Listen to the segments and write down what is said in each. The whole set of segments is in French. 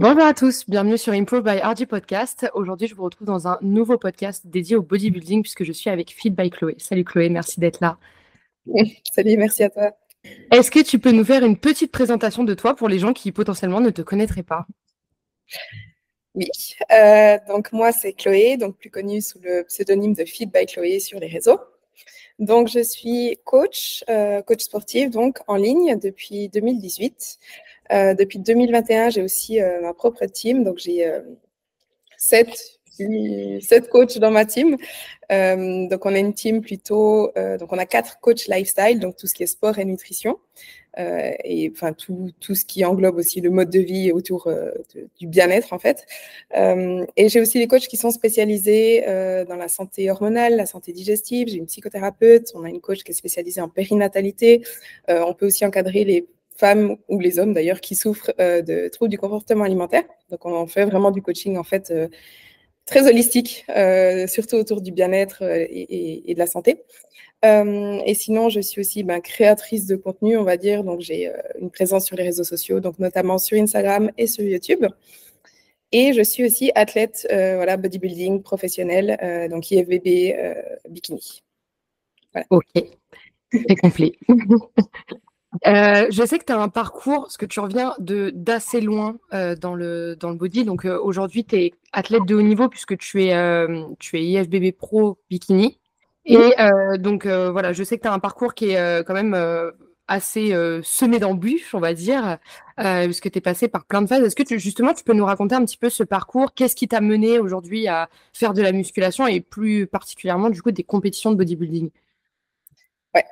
Bonjour à tous, bienvenue sur Improve by RG Podcast. Aujourd'hui, je vous retrouve dans un nouveau podcast dédié au bodybuilding puisque je suis avec Feed by Chloé. Salut Chloé, merci d'être là. Salut, merci à toi. Est-ce que tu peux nous faire une petite présentation de toi pour les gens qui potentiellement ne te connaîtraient pas? Oui, euh, donc moi c'est Chloé, donc plus connue sous le pseudonyme de Feed by Chloé sur les réseaux. Donc je suis coach, euh, coach sportif donc en ligne depuis 2018. Euh, depuis 2021, j'ai aussi ma propre team, donc j'ai sept sept coachs dans ma team. Euh, donc, on a une team plutôt. Euh, donc, on a quatre coachs lifestyle, donc tout ce qui est sport et nutrition. Euh, et enfin, tout, ce qui englobe aussi le mode de vie autour du bien-être, en fait. et j'ai aussi des coachs qui sont spécialisés dans la santé hormonale, la santé digestive. J'ai une psychothérapeute. On a une coach qui est spécialisée en périnatalité. on peut aussi encadrer les femmes ou les hommes d'ailleurs qui souffrent de troubles du comportement alimentaire. Donc, on fait vraiment du coaching en fait très holistique, euh, surtout autour du bien-être euh, et, de la santé. Euh, et sinon, je suis aussi ben, créatrice de contenu, on va dire. Donc, j'ai une présence sur les réseaux sociaux, donc notamment sur Instagram et sur YouTube. Et je suis aussi athlète, voilà, bodybuilding professionnel, donc IFBB bikini. Ok, c'est complet. Euh, je sais que tu as un parcours, parce que tu reviens de d'assez loin euh, dans, le, dans le body. Donc euh, aujourd'hui, tu es athlète de haut niveau puisque tu es, tu es IFBB Pro Bikini. Et donc voilà, je sais que tu as un parcours qui est quand même assez semé d'embûches, on va dire, puisque tu es passé par plein de phases. Est-ce que tu, justement, tu peux nous raconter un petit peu ce parcours? Qu'est-ce qui t'a mené aujourd'hui à faire de la musculation et plus particulièrement du coup des compétitions de bodybuilding? Ouais.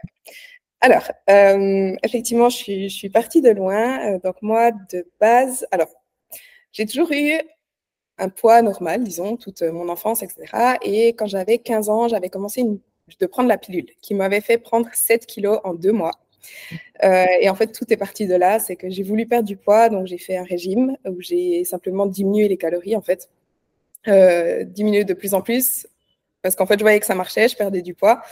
Alors, euh, effectivement, je suis, partie de loin. Euh, donc, moi, de base, alors, j'ai toujours eu un poids normal, disons, toute mon enfance, etc. Et quand j'avais 15 ans, j'avais commencé de prendre la pilule qui m'avait fait prendre 7 kilos en deux mois. Euh, et en fait, tout est parti de là. C'est que j'ai voulu perdre du poids, donc j'ai fait un régime où j'ai simplement diminué les calories, en fait. diminué de plus en plus parce qu'en fait, je voyais que ça marchait, je perdais du poids.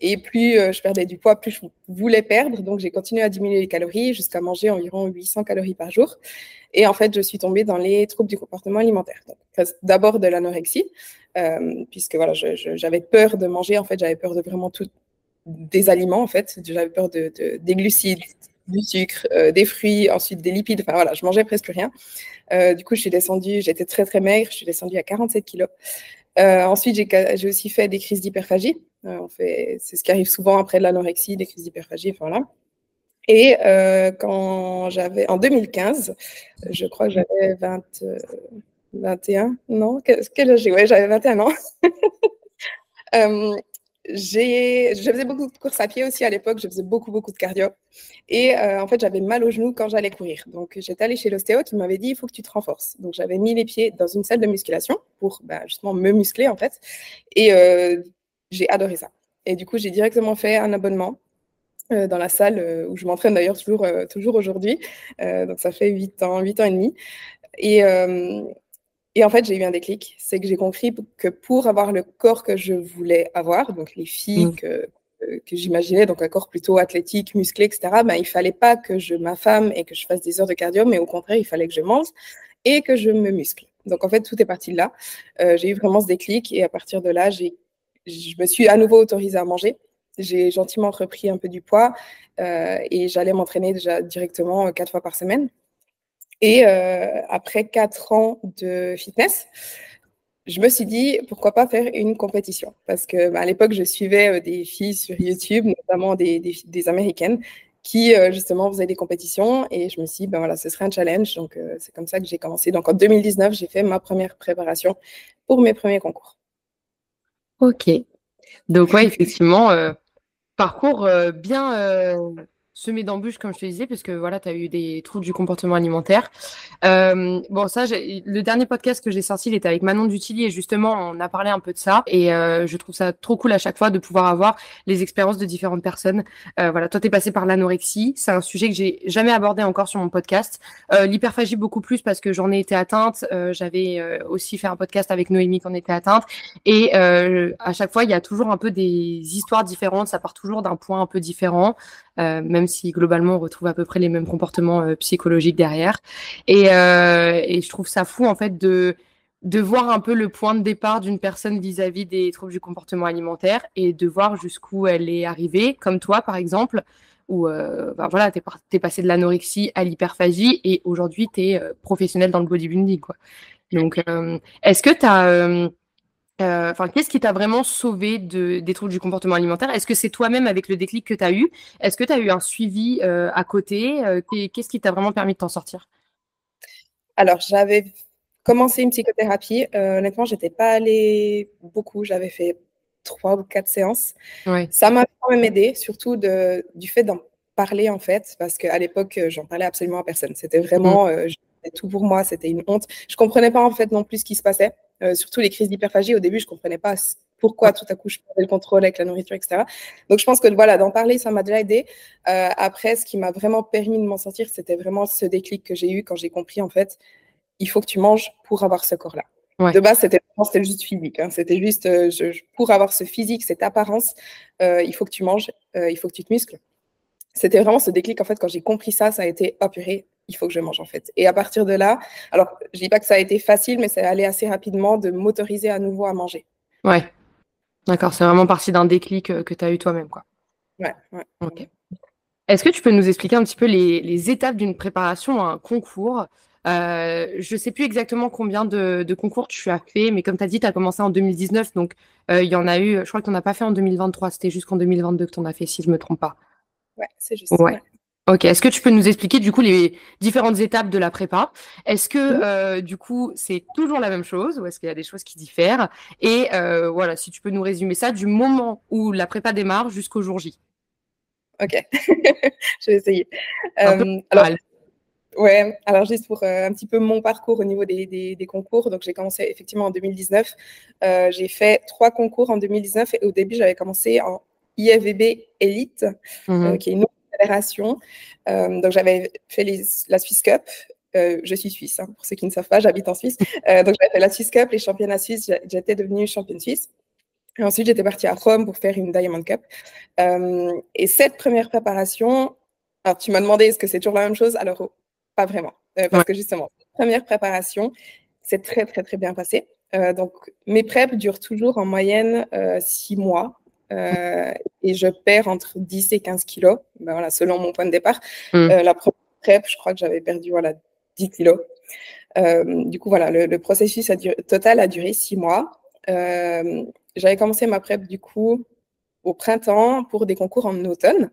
Et plus euh, je perdais du poids, plus je voulais perdre. Donc, j'ai continué à diminuer les calories jusqu'à manger environ 800 calories par jour. Et en fait, je suis tombée dans les troubles du comportement alimentaire. D'abord de l'anorexie, euh, puisque voilà, j'avais peur de manger. En fait, j'avais peur de vraiment tout, des aliments, en fait. J'avais peur de, des glucides, du sucre, euh, des fruits, ensuite des lipides. Enfin voilà, je mangeais presque rien. du coup, je suis descendue, j'étais très très maigre, je suis descendue à 47 kilos. Euh, ensuite, j'ai aussi fait des crises d'hyperphagie. Euh, c'est ce qui arrive souvent après l'anorexie, des crises d'hyperphagie. Voilà. Et euh, quand j'avais, en 2015, je crois que j'avais 21, non Quel âge j'ai? Ouais, j'avais 21 ans. je faisais beaucoup de courses à pied aussi à l'époque, je faisais beaucoup, beaucoup de cardio. Et euh, en fait, j'avais mal aux genoux quand j'allais courir. Donc, j'étais allée chez l'ostéo qui m'avait dit il faut que tu te renforces. Donc, j'avais mis les pieds dans une salle de musculation pour bah, justement me muscler en fait. Et euh, j'ai adoré ça. Et du coup, j'ai directement fait un abonnement euh, dans la salle où je m'entraîne d'ailleurs toujours, toujours aujourd'hui. donc, ça fait 8 ans, 8 ans et demi. Et, et en fait, j'ai eu un déclic. C'est que j'ai compris que pour avoir le corps que je voulais avoir, donc les filles mmh. que, que j'imaginais, donc un corps plutôt athlétique, musclé, etc., ben, il fallait pas que je m'affame et que je fasse des heures de cardio, mais au contraire, il fallait que je mange et que je me muscle. Donc en fait, tout est parti de là. Euh, j'ai eu vraiment ce déclic et à partir de là, je me suis à nouveau autorisée à manger. J'ai gentiment repris un peu du poids euh, et j'allais m'entraîner déjà directement euh, quatre fois par semaine. Et euh, après quatre ans de fitness, je me suis dit pourquoi pas faire une compétition? Parce que bah, à l'époque je suivais euh, des filles sur YouTube, notamment des, des, américaines qui euh, justement faisaient des compétitions. Et je me suis dit ben voilà ce serait un challenge. Donc c'est comme ça que j'ai commencé. Donc en 2019 j'ai fait ma première préparation pour mes premiers concours. Ok. Donc ouais effectivement parcours bien semé d'embûches, comme je te disais, parce que voilà, tu as eu des troubles du comportement alimentaire. Euh, bon, ça, le dernier podcast que j'ai sorti, il était avec Manon Dutilier, et justement, on a parlé un peu de ça. Et euh, je trouve ça trop cool à chaque fois de pouvoir avoir les expériences de différentes personnes. Euh, voilà, toi, tu es passé par l'anorexie. C'est un sujet que j'ai jamais abordé encore sur mon podcast. Euh, L'hyperphagie, beaucoup plus parce que j'en ai été atteinte. Euh, j'avais euh, aussi fait un podcast avec Noémie qui en était atteinte. Et à chaque fois, il y a toujours un peu des histoires différentes. Ça part toujours d'un point un peu différent. Même si globalement on retrouve à peu près les mêmes comportements psychologiques derrière. Et, et je trouve ça fou en fait de de voir un peu le point de départ d'une personne vis-à-vis des troubles du comportement alimentaire et de voir jusqu'où elle est arrivée, comme toi par exemple, où euh, ben voilà, tu es, passé de l'anorexie à l'hyperphagie et aujourd'hui tu es euh, professionnel dans le bodybuilding. Quoi. Donc, euh, est-ce que tu as. Enfin, qu'est-ce qui t'a vraiment sauvé de, des troubles du comportement alimentaire? Est-ce que c'est toi-même avec le déclic que tu as eu? Est-ce que tu as eu un suivi à côté? Qu'est-ce qui t'a vraiment permis de t'en sortir? Alors, j'avais commencé une psychothérapie. Euh, honnêtement, j'étais pas allée beaucoup. J'avais fait trois ou quatre séances. Ça m'a quand même aidé, surtout de, du fait d'en parler en fait, parce qu'à l'époque, j'en parlais absolument à personne. C'était vraiment mm. euh, tout pour moi. C'était une honte. Je comprenais pas en fait non plus ce qui se passait. Euh, surtout les crises d'hyperphagie. Au début, je comprenais pas pourquoi tout à coup je perdais le contrôle avec la nourriture, etc. Donc je pense que voilà, d'en parler, ça m'a déjà aidé. Euh, après, ce qui m'a vraiment permis de m'en sortir, c'était vraiment ce déclic que j'ai eu quand j'ai compris en fait il faut que tu manges pour avoir ce corps-là. De base, c'était juste physique. Hein. C'était juste euh, pour avoir ce physique, cette apparence, il faut que tu manges, il faut que tu te muscles. C'était vraiment ce déclic. En fait, quand j'ai compris ça, ça a été oh il faut que je mange en fait. Et à partir de là, alors je dis pas que ça a été facile, mais ça allait assez rapidement de m'autoriser à nouveau à manger. Ouais. D'accord, c'est vraiment parti d'un déclic que tu as eu toi-même, quoi. Ouais, ouais. Ok. Est-ce que tu peux nous expliquer un petit peu les, les étapes d'une préparation à un concours? Euh, je ne sais plus exactement combien de, concours tu as fait, mais comme tu as dit, tu as commencé en 2019, donc euh, il y en a eu, je crois que tu n'en as pas fait en 2023, c'était jusqu'en 2022 que tu en as fait, si je ne me trompe pas. Ouais, c'est juste. Ouais. Ok, est-ce que tu peux nous expliquer du coup les différentes étapes de la prépa? Est-ce que euh, du coup c'est toujours la même chose ou est-ce qu'il y a des choses qui diffèrent? Et voilà, si tu peux nous résumer ça du moment où la prépa démarre jusqu'au jour J. Ok, je vais essayer. alors, Ouais, alors juste pour euh, un petit peu mon parcours au niveau des, des, concours. Donc, j'ai commencé effectivement en 2019. Euh, j'ai fait trois concours en 2019 et au début, j'avais commencé en IFVB Elite, euh, qui est une autre fédération. donc, j'avais fait les, la Swiss Cup. je suis suisse, hein, pour ceux qui ne savent pas, j'habite en Suisse. donc, j'avais fait la Swiss Cup, les championnats suisses. J'étais devenue championne suisse. Et ensuite, j'étais partie à Rome pour faire une Diamond Cup. et cette première préparation, alors tu m'as demandé est-ce que c'est toujours la même chose? Alors, pas vraiment. Euh, parce que justement, première préparation, c'est très, très, très bien passé. Euh, donc, mes preps durent toujours en moyenne euh, six mois. Et je perds entre 10 et 15 kilos, ben voilà, selon mon point de départ. Mm. la première prep, je crois que j'avais perdu voilà, 10 kilos. du coup, voilà, le, processus a total a duré six mois. j'avais commencé ma prep, du coup, au printemps pour des concours en automne.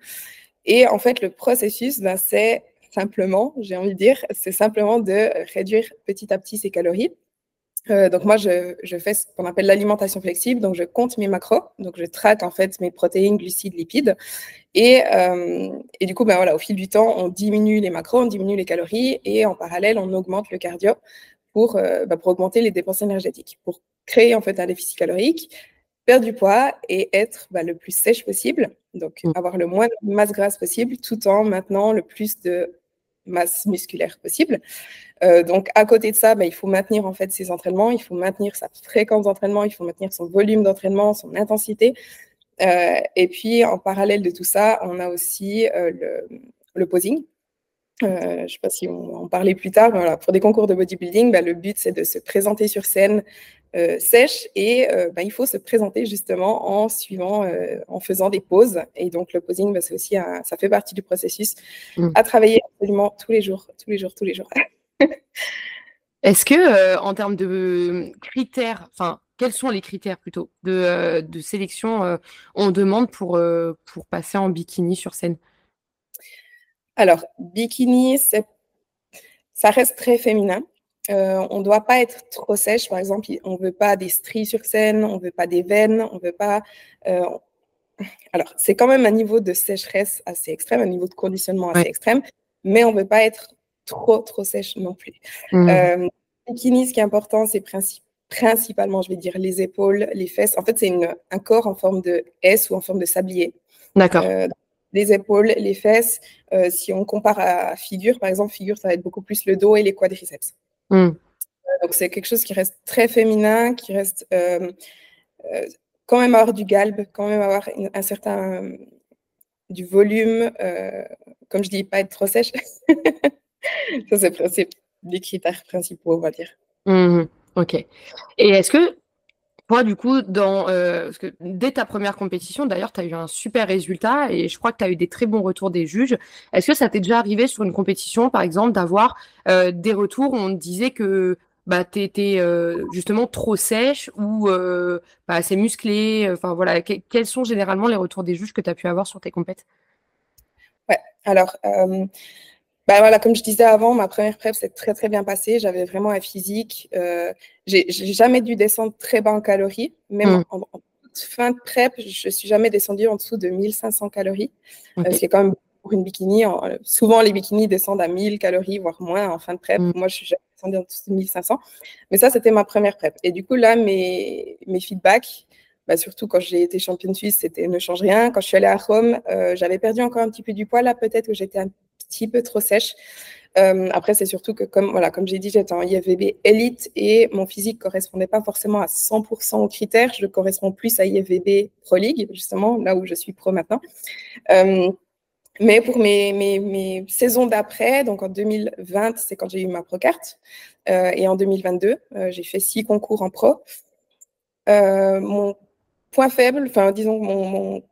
Et en fait, le processus, ben, c'est simplement, j'ai envie de dire, c'est simplement de réduire petit à petit ses calories. Euh, donc moi, je, fais ce qu'on appelle l'alimentation flexible. Donc je compte mes macros, donc je traque en fait mes protéines, glucides, lipides. Et, euh, et du coup, ben voilà, au fil du temps, on diminue les macros, on diminue les calories, et en parallèle, on augmente le cardio pour, euh, ben, pour augmenter les dépenses énergétiques, pour créer en fait un déficit calorique, perdre du poids et être ben, le plus sèche possible. Donc mmh. avoir le moins de masse grasse possible, tout en maintenant le plus de masse musculaire possible. Euh, donc, à côté de ça, bah, il faut maintenir en fait ses entraînements, il faut maintenir sa fréquence d'entraînement, il faut maintenir son volume d'entraînement, son intensité. Euh, et puis, en parallèle de tout ça, on a aussi euh, le, posing. Je ne sais pas si on en parlait plus tard, mais pour des concours de bodybuilding, bah, le but c'est de se présenter sur scène euh, sèche et euh, bah, il faut se présenter justement en suivant, euh, en faisant des pauses. Et donc le posing, bah, c'est aussi ça fait partie du processus mm. à travailler absolument tous les jours, tous les jours, tous les jours. Est-ce que en termes de critères, enfin quels sont les critères plutôt de, de sélection on demande pour, pour passer en bikini sur scène? Alors bikini, ça reste très féminin. Euh, on ne doit pas être trop sèche, par exemple, on ne veut pas des stries sur scène, on ne veut pas des veines, on veut pas. Euh, alors, c'est quand même un niveau de sécheresse assez extrême, un niveau de conditionnement assez extrême, mais on ne veut pas être trop, trop sèche non plus. Mmh. Euh, bikini, ce qui est important, c'est principalement, je vais dire, les épaules, les fesses. En fait, c'est un corps en forme de S ou en forme de sablier. D'accord. Les épaules, les fesses. si on compare à figure, par exemple, figure, ça va être beaucoup plus le dos et les quadriceps. Mm. Euh, donc c'est quelque chose qui reste très féminin, qui reste euh, euh, quand même avoir du galbe, quand même avoir un certain du volume, comme je dis, pas être trop sèche. ça, c'est les critères principaux, on va dire. Mmh ok. Et est-ce que du coup, euh, dès ta première compétition, d'ailleurs, tu as eu un super résultat et je crois que tu as eu des très bons retours des juges. Est-ce que ça t'est déjà arrivé sur une compétition, par exemple, d'avoir euh, des retours où on disait que bah, tu étais euh, justement trop sèche ou pas assez musclée voilà, quels sont généralement les retours des juges que tu as pu avoir sur tes compétitions Ouais, alors. Bah voilà, comme je disais avant, ma première prep s'est très très bien passée. J'avais vraiment un physique. Euh, j'ai jamais dû descendre très bas en calories. Même mm. en, fin de prep, je suis jamais descendue en dessous de 1500 calories. Euh, ce qui est quand même pour une bikini. souvent, les bikinis descendent à 1000 calories, voire moins en fin de prep. Mm. Moi, je suis jamais descendue en dessous de 1500. Mais ça, c'était ma première prep. Et du coup, là, mes, mes feedbacks, bah, surtout quand j'ai été championne suisse, c'était ne change rien. Quand je suis allée à Rome, euh, j'avais perdu encore un petit peu du poids. Là, peut-être que j'étais un petit peu trop sèche. Euh, après, c'est surtout que, comme, voilà, comme j'ai dit, j'étais en IFVB élite et mon physique ne correspondait pas forcément à 100% aux critères. Je corresponds plus à IFVB Pro League, justement, là où je suis pro maintenant. Euh, mais pour mes, mes, mes saisons d'après, donc en 2020, c'est quand j'ai eu ma pro carte. Euh, et en 2022, j'ai fait six concours en pro. mon point faible, enfin, disons, mon,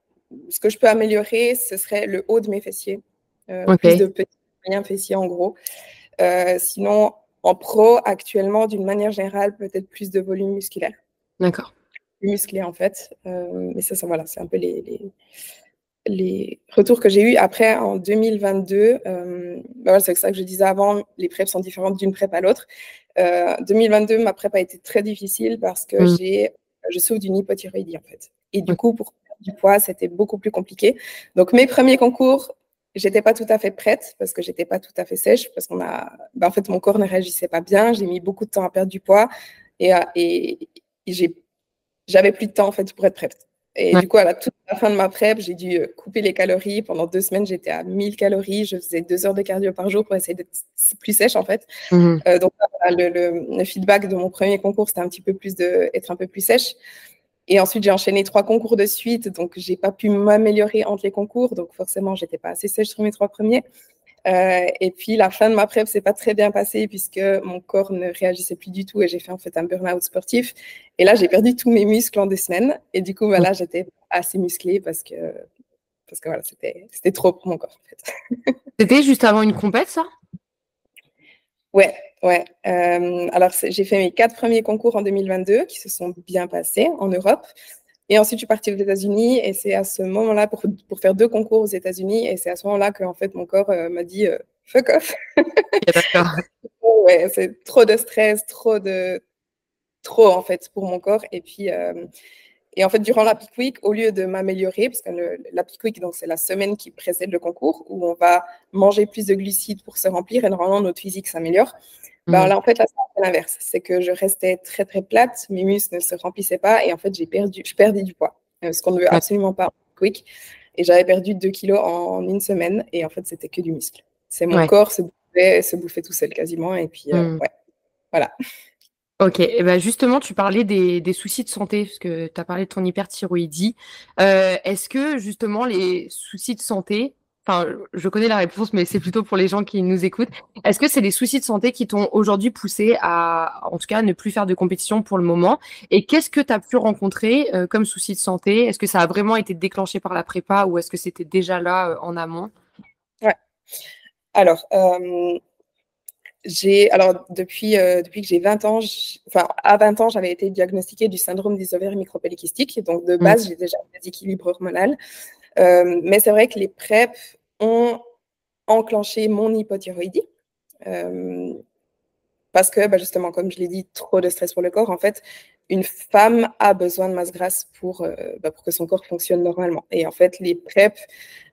ce que je peux améliorer, ce serait le haut de mes fessiers. Euh, plus de petits moyens fessiers en gros. Euh, sinon, en pro, actuellement, d'une manière générale, peut-être plus de volume musculaire. D'accord. Plus musclé en fait. Euh, mais ça, ça voilà, c'est un peu les, les, les retours que j'ai eus. Après, en 2022, bah c'est ça que je disais avant, les preps sont différentes d'une prep à l'autre. 2022, ma prep a été très difficile parce que mm. j'ai, je souffre d'une hypothyroïdie en fait. Et du coup, pour du poids, c'était beaucoup plus compliqué. Donc, mes premiers concours, J'étais pas tout à fait prête parce que j'étais pas tout à fait sèche parce qu'on a, ben, en fait, mon corps ne réagissait pas bien. J'ai mis beaucoup de temps à perdre du poids et, euh, et, j'ai, j'avais plus de temps en fait pour être prête. Et du coup, à la toute la fin de ma prep, j'ai dû euh, couper les calories. Pendant deux semaines, j'étais à 1000 calories. Je faisais deux heures de cardio par jour pour essayer d'être plus sèche, en fait. Mmh euh, donc, le, le, feedback de mon premier concours, c'était un petit peu plus de être un peu plus sèche. Et ensuite, j'ai enchaîné trois concours de suite, donc j'ai pas pu m'améliorer entre les concours, donc forcément, j'étais pas assez sèche sur mes trois premiers. Euh, et puis la fin de ma prep s'est pas très bien passée puisque mon corps ne réagissait plus du tout et j'ai fait en fait un burn-out sportif. Et là, j'ai perdu tous mes muscles en deux semaines. Et du coup, voilà, j'étais assez musclée parce que parce que voilà, c'était trop pour mon corps en fait. C'était juste avant une compète, ça? Ouais, ouais. Euh, alors, j'ai fait mes quatre premiers concours en 2022 qui se sont bien passés en Europe. Et ensuite, je suis partie aux États-Unis et c'est à ce moment-là, pour, pour, faire deux concours aux États-Unis, et c'est à ce moment-là que en fait, mon corps euh, m'a dit euh, fuck off. D'accord. ouais, c'est trop de stress, trop de. Trop en fait pour mon corps. Et puis, et en fait, durant la Peak Week, au lieu de m'améliorer, parce que la Peak Week, donc c'est la semaine qui précède le concours, où on va manger plus de glucides pour se remplir et normalement notre physique s'améliore. Ben, mmh. là, en fait, là, c'est l'inverse. C'est que je restais très, très plate, mes muscles ne se remplissaient pas et en fait, j'ai perdu, je perdais du poids, euh, ce qu'on ne veut absolument pas en Peak Week. Et j'avais perdu 2 kilos en une semaine et en fait, c'était que du muscle. C'est mon corps se bouffait, se bouffait tout seul quasiment. Et puis, euh, mmh. ouais, voilà. Ok, et ben justement, tu parlais des, des, soucis de santé, parce que tu as parlé de ton hyperthyroïdie. Euh, Est-ce que justement les soucis de santé, enfin je connais la réponse, mais c'est plutôt pour les gens qui nous écoutent, est-ce que c'est les soucis de santé qui t'ont aujourd'hui poussé à, en tout cas, ne plus faire de compétition pour le moment? Et qu'est-ce que tu as pu rencontrer euh, comme soucis de santé? Est-ce que ça a vraiment été déclenché par la prépa ou est-ce que c'était déjà là euh, en amont? Ouais. Alors, euh, j'ai alors depuis euh, depuis que j'ai 20 ans, enfin à 20 ans, j'avais été diagnostiquée du syndrome des ovaires micropélikystiques. Donc de base, mmh. j'ai déjà un déséquilibre hormonal. Euh, mais c'est vrai que les PrEP ont enclenché mon hypothyroïdie. Euh, parce que, bah, justement, comme je l'ai dit, trop de stress pour le corps. En fait, une femme a besoin de masse grasse pour, euh, bah, pour que son corps fonctionne normalement. Et en fait, les PrEP,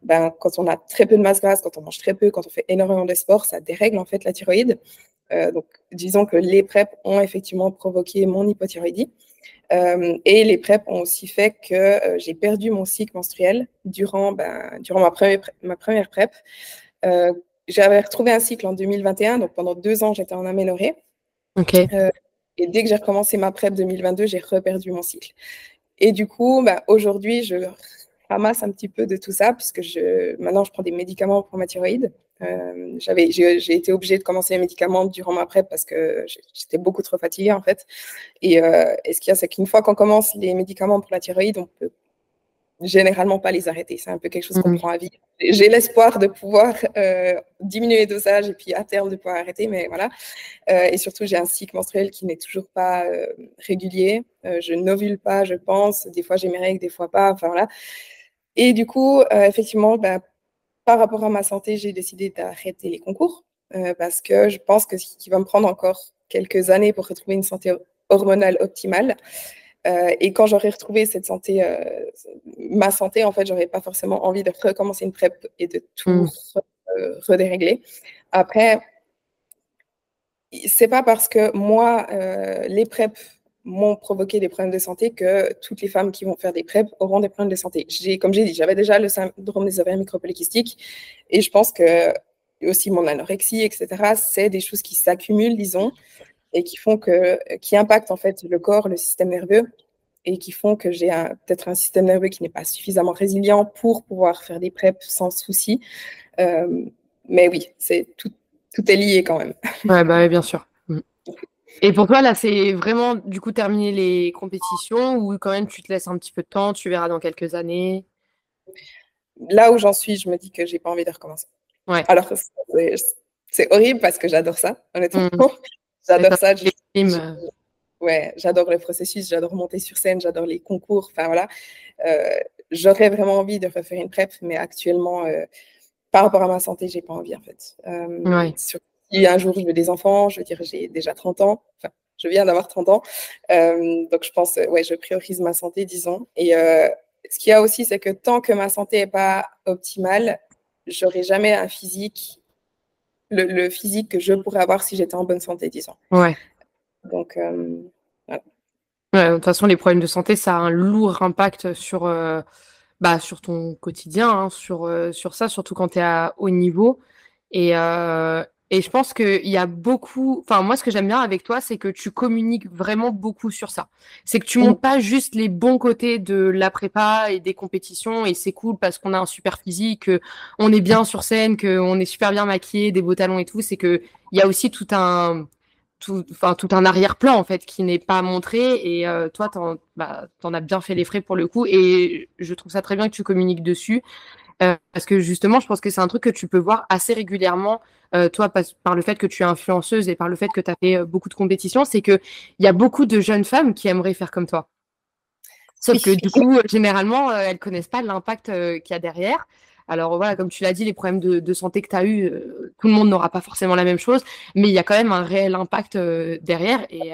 ben, quand on a très peu de masse grasse, quand on mange très peu, quand on fait énormément de sport, ça dérègle en fait la thyroïde. Euh, donc, disons que les PrEP ont effectivement provoqué mon hypothyroïdie. Euh, et les PrEP ont aussi fait que j'ai perdu mon cycle menstruel durant, ben, durant ma, première, ma première PrEP. J'avais retrouvé un cycle en 2021, donc pendant deux ans, j'étais en aménorrhée. Et dès que j'ai recommencé ma PrEP 2022, j'ai reperdu mon cycle. Et du coup, bah, aujourd'hui, je ramasse un petit peu de tout ça, puisque je, maintenant je prends des médicaments pour ma thyroïde. Euh, j'ai, été obligée de commencer les médicaments durant ma PrEP parce que j'étais beaucoup trop fatiguée en fait. Et, euh, et ce qu'il y a, c'est qu'une fois qu'on commence les médicaments pour la thyroïde, on peut généralement pas les arrêter. C'est un peu quelque chose qu'on mmh. prend à vie. J'ai l'espoir de pouvoir euh, diminuer les dosages et puis à terme de pouvoir arrêter, mais voilà. Euh, et surtout, j'ai un cycle menstruel qui n'est toujours pas euh, régulier. je n'ovule pas, je pense. Des fois, j'ai mes règles, des fois pas. Enfin voilà. Et du coup, effectivement, bah, par rapport à ma santé, j'ai décidé d'arrêter les concours parce que je pense que qu'il va me prendre encore quelques années pour retrouver une santé hormonale optimale. Euh, et quand j'aurais retrouvé cette santé, euh, ma santé, en fait, j'aurais pas forcément envie de recommencer une PrEP et de tout mm. euh, redérégler. Après, c'est pas parce que moi, les PrEP m'ont provoqué des problèmes de santé que toutes les femmes qui vont faire des PrEP auront des problèmes de santé. J'ai, comme j'ai dit, j'avais déjà le syndrome des ovaires micropolykystiques et je pense que aussi mon anorexie, etc., c'est des choses qui s'accumulent, disons, et qui font que, qui impactent en fait le corps, le système nerveux, et qui font que j'ai peut-être un système nerveux qui n'est pas suffisamment résilient pour pouvoir faire des PrEP sans souci. Euh, mais oui, c'est tout, tout est lié quand même. Ouais, bah, bien sûr. Mm. Et pour toi, là, c'est vraiment du coup terminer les compétitions ou quand même tu te laisses un petit peu de temps, tu verras dans quelques années? Là où j'en suis, je me dis que j'ai pas envie de recommencer. Ouais. Alors, c'est horrible parce que j'adore ça, honnêtement. Mm. J'adore ça. Ouais, j'adore le processus, j'adore monter sur scène, j'adore les concours. Enfin voilà, euh, j'aurais vraiment envie de refaire une prep, mais actuellement, euh, par rapport à ma santé, j'ai pas envie en fait. Euh, si un jour je veux des enfants, je veux dire, j'ai déjà 30 ans. Enfin, je viens d'avoir 30 ans, donc je pense, ouais, je priorise ma santé, disons. Et ce qu'il y a aussi, c'est que tant que ma santé n'est pas optimale, j'aurai jamais un physique le, physique que je pourrais avoir si j'étais en bonne santé, disons. Ouais. Donc, euh, de toute façon, les problèmes de santé, ça a un lourd impact sur, euh, bah, sur ton quotidien, hein, sur, euh, sur ça, surtout quand tu es à haut niveau. Et, et je pense qu'il y a beaucoup. Enfin, moi, ce que j'aime bien avec toi, c'est que tu communiques vraiment beaucoup sur ça. C'est que tu montres pas juste les bons côtés de la prépa et des compétitions, et c'est cool parce qu'on a un super physique, on est bien sur scène, qu'on est super bien maquillé, des beaux talons et tout. C'est que il y a aussi tout un. Tout, enfin, tout un arrière-plan en fait qui n'est pas montré et euh, toi t'en bah, en as bien fait les frais pour le coup et je trouve ça très bien que tu communiques dessus euh, parce que justement je pense que c'est un truc que tu peux voir assez régulièrement euh, toi, par, le fait que tu es influenceuse et par le fait que tu as fait euh, beaucoup de compétitions, c'est qu'il y a beaucoup de jeunes femmes qui aimeraient faire comme toi. Sauf que du coup, généralement, elles connaissent pas l'impact qu'il y a derrière. Alors voilà, comme tu l'as dit, les problèmes de, santé que tu as eu, tout le monde n'aura pas forcément la même chose, mais il y a quand même un réel impact derrière. Et,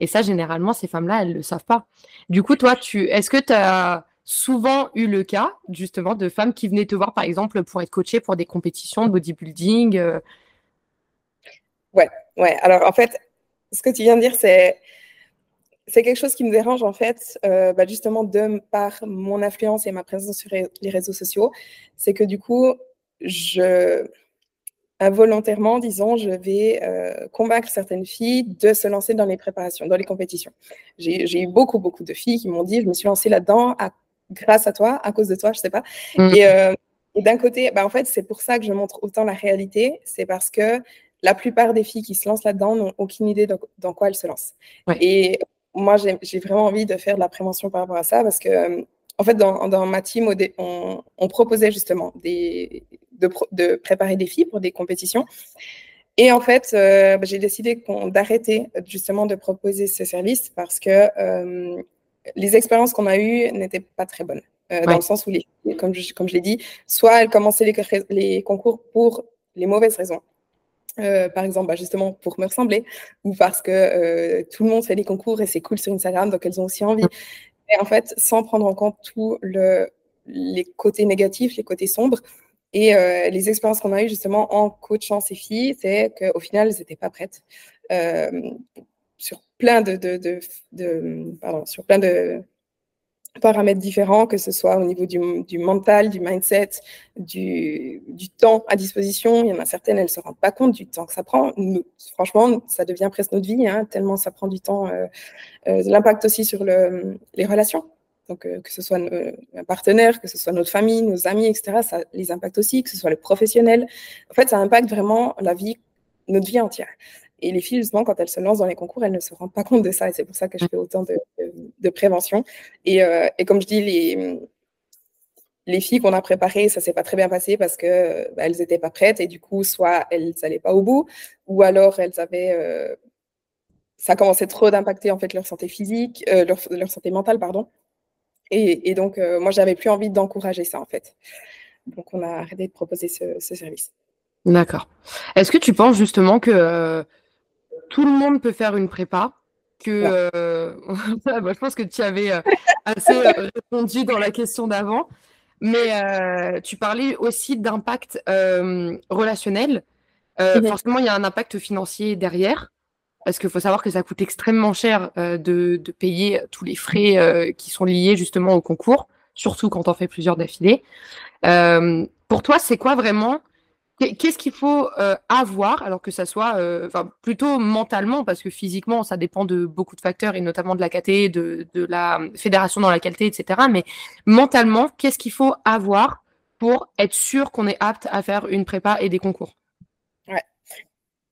et ça, généralement, ces femmes-là, elles ne le savent pas. Du coup, toi, tu est-ce que tu as souvent eu le cas, justement, de femmes qui venaient te voir, par exemple, pour être coachées pour des compétitions de bodybuilding euh. Ouais, ouais. Alors, en fait, ce que tu viens de dire, c'est c'est quelque chose qui me dérange en fait, euh, bah, justement de par mon influence et ma présence sur les réseaux sociaux, c'est que du coup, je involontairement, disons, je vais euh, convaincre certaines filles de se lancer dans les préparations, dans les compétitions. J'ai eu beaucoup, beaucoup de filles qui m'ont dit, je me suis lancée là-dedans à grâce à toi, à cause de toi, je sais pas. Mm. Euh, et, d'un côté, bah, en fait, c'est pour ça que je montre autant la réalité, c'est parce que la plupart des filles qui se lancent là-dedans n'ont aucune idée dans, quoi elles se lancent. Et moi, j'ai vraiment envie de faire de la prévention par rapport à ça, parce que, euh, en fait, dans, dans ma team, on, on, proposait justement des, de, de, préparer des filles pour des compétitions. Et en fait, euh, bah, j'ai décidé d'arrêter justement de proposer ce service parce que les expériences qu'on a eues n'étaient pas très bonnes. Euh, dans le sens où, les, comme je, comme je l'ai dit, soit elles commençaient les, les, concours pour les mauvaises raisons. Euh, par exemple, bah, justement pour me ressembler, ou parce que euh, tout le monde fait des concours et c'est cool sur Instagram, donc elles ont aussi envie. Et en fait, sans prendre en compte tous le, les côtés négatifs, les côtés sombres. Et les expériences qu'on a eues justement en coachant ces filles, c'est qu'au final, elles n'étaient pas prêtes sur plein de, de, de, pardon, sur plein de paramètres différents, que ce soit au niveau du, du mental, du mindset, du, du, temps à disposition. Il y en a certaines, elles ne se rendent pas compte du temps que ça prend. Franchement, ça devient presque notre vie, hein, tellement ça prend du temps. Euh, euh, l'impact aussi sur le, les relations. Donc, que ce soit un partenaire, que ce soit notre famille, nos amis, etc., ça les impacte aussi, que ce soit le professionnel. En fait, ça impacte vraiment la vie, notre vie entière. Et les filles, justement, quand elles se lancent dans les concours, elles ne se rendent pas compte de ça. Et c'est pour ça que je fais autant de, prévention. Et, et, comme je dis, les, les filles qu'on a préparées, ça s'est pas très bien passé parce que bah, elles n'étaient pas prêtes et du coup, soit elles n'allaient pas au bout, ou alors elles avaient, euh, ça commençait trop d'impacter en fait leur santé physique, euh, leur, santé mentale, pardon. Et, donc, euh, moi, j'avais plus envie d'encourager ça en fait. Donc, on a arrêté de proposer ce, service. D'accord. Est-ce que tu penses justement que tout le monde peut faire une prépa que bah, je pense que tu avais assez répondu dans la question d'avant. Mais euh, tu parlais aussi d'impact euh, relationnel. Euh, mhm. Forcément, il y a un impact financier derrière, parce qu'il faut savoir que ça coûte extrêmement cher de, payer tous les frais qui sont liés justement au concours, surtout quand on fait plusieurs d'affilée. pour toi, c'est quoi vraiment Qu'est-ce qu'il faut euh, avoir, alors que ça soit euh, plutôt mentalement, parce que physiquement, ça dépend de beaucoup de facteurs, et notamment de la KT, de, de la fédération dans la qualité, etc. Mais mentalement, qu'est-ce qu'il faut avoir pour être sûr qu'on est apte à faire une prépa et des concours? Ouais.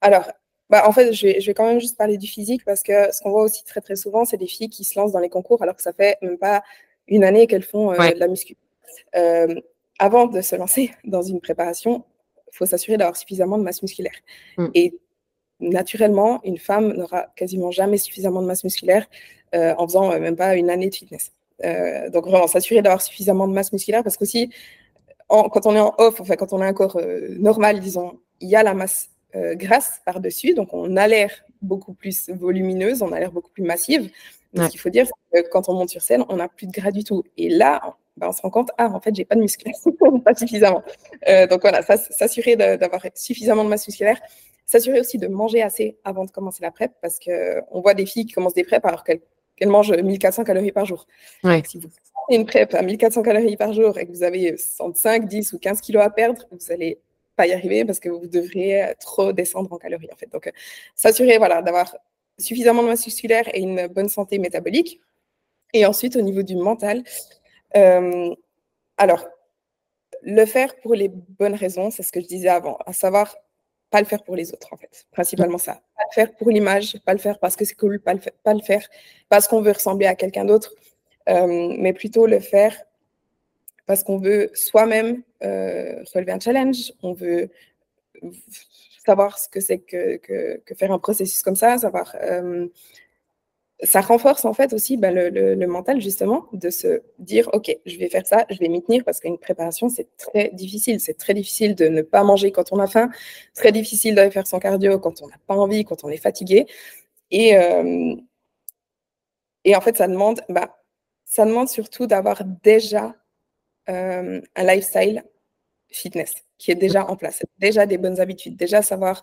Alors, bah, en fait, je vais, je vais, quand même juste parler du physique, parce que ce qu'on voit aussi très très souvent, c'est des filles qui se lancent dans les concours alors que ça fait même pas une année qu'elles font euh, de la muscu. avant de se lancer dans une préparation, faut s'assurer d'avoir suffisamment de masse musculaire. Mm. Et naturellement, une femme n'aura quasiment jamais suffisamment de masse musculaire euh, en faisant euh, même pas une année de fitness. Euh, donc vraiment, s'assurer d'avoir suffisamment de masse musculaire parce qu'aussi, quand on est en off, enfin quand on a un corps normal, disons, il y a la masse grasse par-dessus, donc on a l'air beaucoup plus volumineuse, on a l'air beaucoup plus massive. Ce qu'il faut dire, c'est que quand on monte sur scène, on n'a plus de gras du tout. Et là, bah, on se rend compte, ah, en fait, j'ai pas de muscles, pas suffisamment. Euh, donc voilà, s'assurer d'avoir suffisamment de masse musculaire, s'assurer aussi de manger assez avant de commencer la PrEP, parce qu'on voit des filles qui commencent des PrEP alors qu'elles mangent 1400 calories par jour. Si vous faites une PrEP à 1400 calories par jour et que vous avez 65, 10 ou 15 kilos à perdre, vous allez pas y arriver parce que vous devriez trop descendre en calories, en fait. Donc, euh, s'assurer voilà, d'avoir suffisamment de masse musculaire et une bonne santé métabolique. Et ensuite, au niveau du mental, euh, alors, le faire pour les bonnes raisons, c'est ce que je disais avant, à savoir pas le faire pour les autres, en fait. Principalement ça. Pas le faire pour l'image, pas le faire parce que c'est cool, pas le, pas faire parce qu'on veut ressembler à quelqu'un d'autre, euh, mais plutôt le faire parce qu'on veut soi-même euh, relever un challenge, on veut savoir ce que c'est que, que, faire un processus comme ça, savoir ça renforce en fait aussi bah, le, mental justement de se dire ok je vais faire ça je vais m'y tenir parce qu'une préparation c'est très difficile. C'est très difficile de ne pas manger quand on a faim très difficile de faire son cardio quand on n'a pas envie quand on est fatigué. Et euh, en fait ça demande bah, ça demande surtout d'avoir déjà euh, un lifestyle fitness qui est déjà en place. Déjà des bonnes habitudes déjà savoir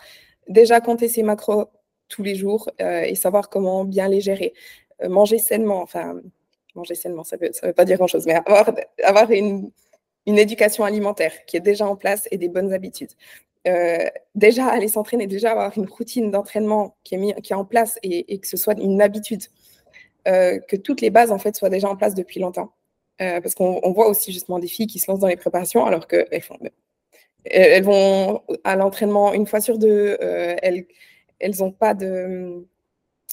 déjà compter ses macros tous les jours euh, et savoir comment bien les gérer. Euh, manger sainement, enfin, manger sainement, ça ne veut, pas dire grand-chose, mais avoir, avoir une, une, éducation alimentaire qui est déjà en place et des bonnes habitudes. Euh, déjà aller s'entraîner, déjà avoir une routine d'entraînement qui, est qui est en place et, que ce soit une habitude, que toutes les bases en fait soient déjà en place depuis longtemps. parce qu'on voit aussi justement des filles qui se lancent dans les préparations alors qu'elles font, elles vont à l'entraînement une fois sur deux, elles n'ont pas de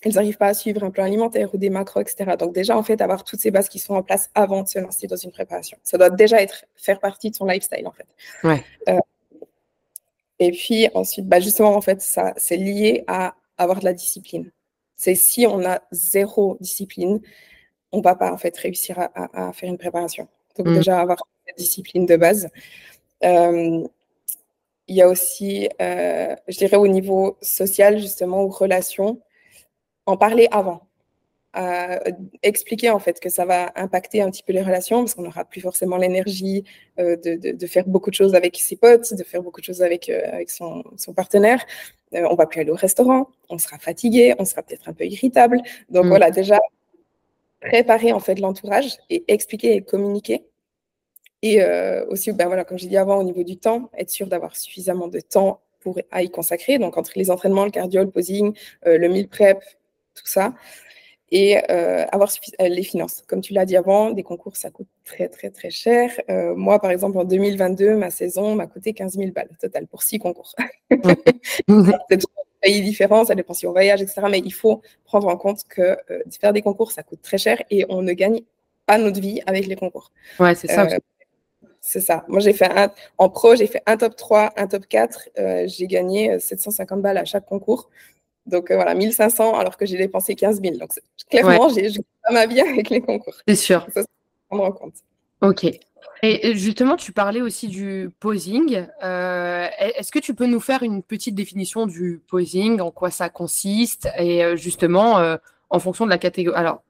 elles n'arrivent pas à suivre un plan alimentaire ou des macros, etc. Donc déjà, en fait, avoir toutes ces bases qui sont en place avant de se lancer dans une préparation. Ça doit déjà être faire partie de son lifestyle, en fait. Ouais. Euh, et puis ensuite, bah justement, en fait, ça, c'est lié à avoir de la discipline. C'est si on a zéro discipline, on va pas en fait réussir à, faire une préparation. Donc mm. déjà avoir la discipline de base. Euh, il y a aussi, euh, je dirais, au niveau social, justement, ou relation, en parler avant. Euh, expliquer en fait que ça va impacter un petit peu les relations parce qu'on n'aura plus forcément l'énergie euh, de, de, faire beaucoup de choses avec ses potes, de faire beaucoup de choses avec, avec son, son partenaire. on va plus aller au restaurant, on sera fatigué, on sera peut-être un peu irritable. Donc mm. voilà, déjà préparer en fait l'entourage et expliquer et communiquer et euh, aussi, ben voilà, comme j'ai dit avant, au niveau du temps, être sûr d'avoir suffisamment de temps pour à y consacrer. Donc, entre les entraînements, le cardio, le posing, euh, le meal prep, tout ça. et avoir les finances. Comme tu l'as dit avant, des concours, ça coûte très, très, très cher. moi, par exemple, en 2022, ma saison m'a coûté 15 000 balles total pour six concours. C'est pays différents, ça dépend si on voyage, etc. Mais il faut prendre en compte que faire des concours, ça coûte très cher et on ne gagne pas notre vie avec les concours. Ouais, c'est ça. C'est ça. Moi, j'ai fait un, en pro, j'ai fait un top 3, un top 4. Euh, j'ai gagné 750 euh, balles à chaque concours. Donc euh, voilà, 1500 alors que j'ai dépensé 15 000. Donc clairement, j'ai pas ma vie avec les concours. C'est sûr. Ça, prendre en compte. Ok. Et justement, tu parlais aussi du posing. Est-ce que tu peux nous faire une petite définition du posing, en quoi ça consiste et justement en fonction de la catégorie Alors,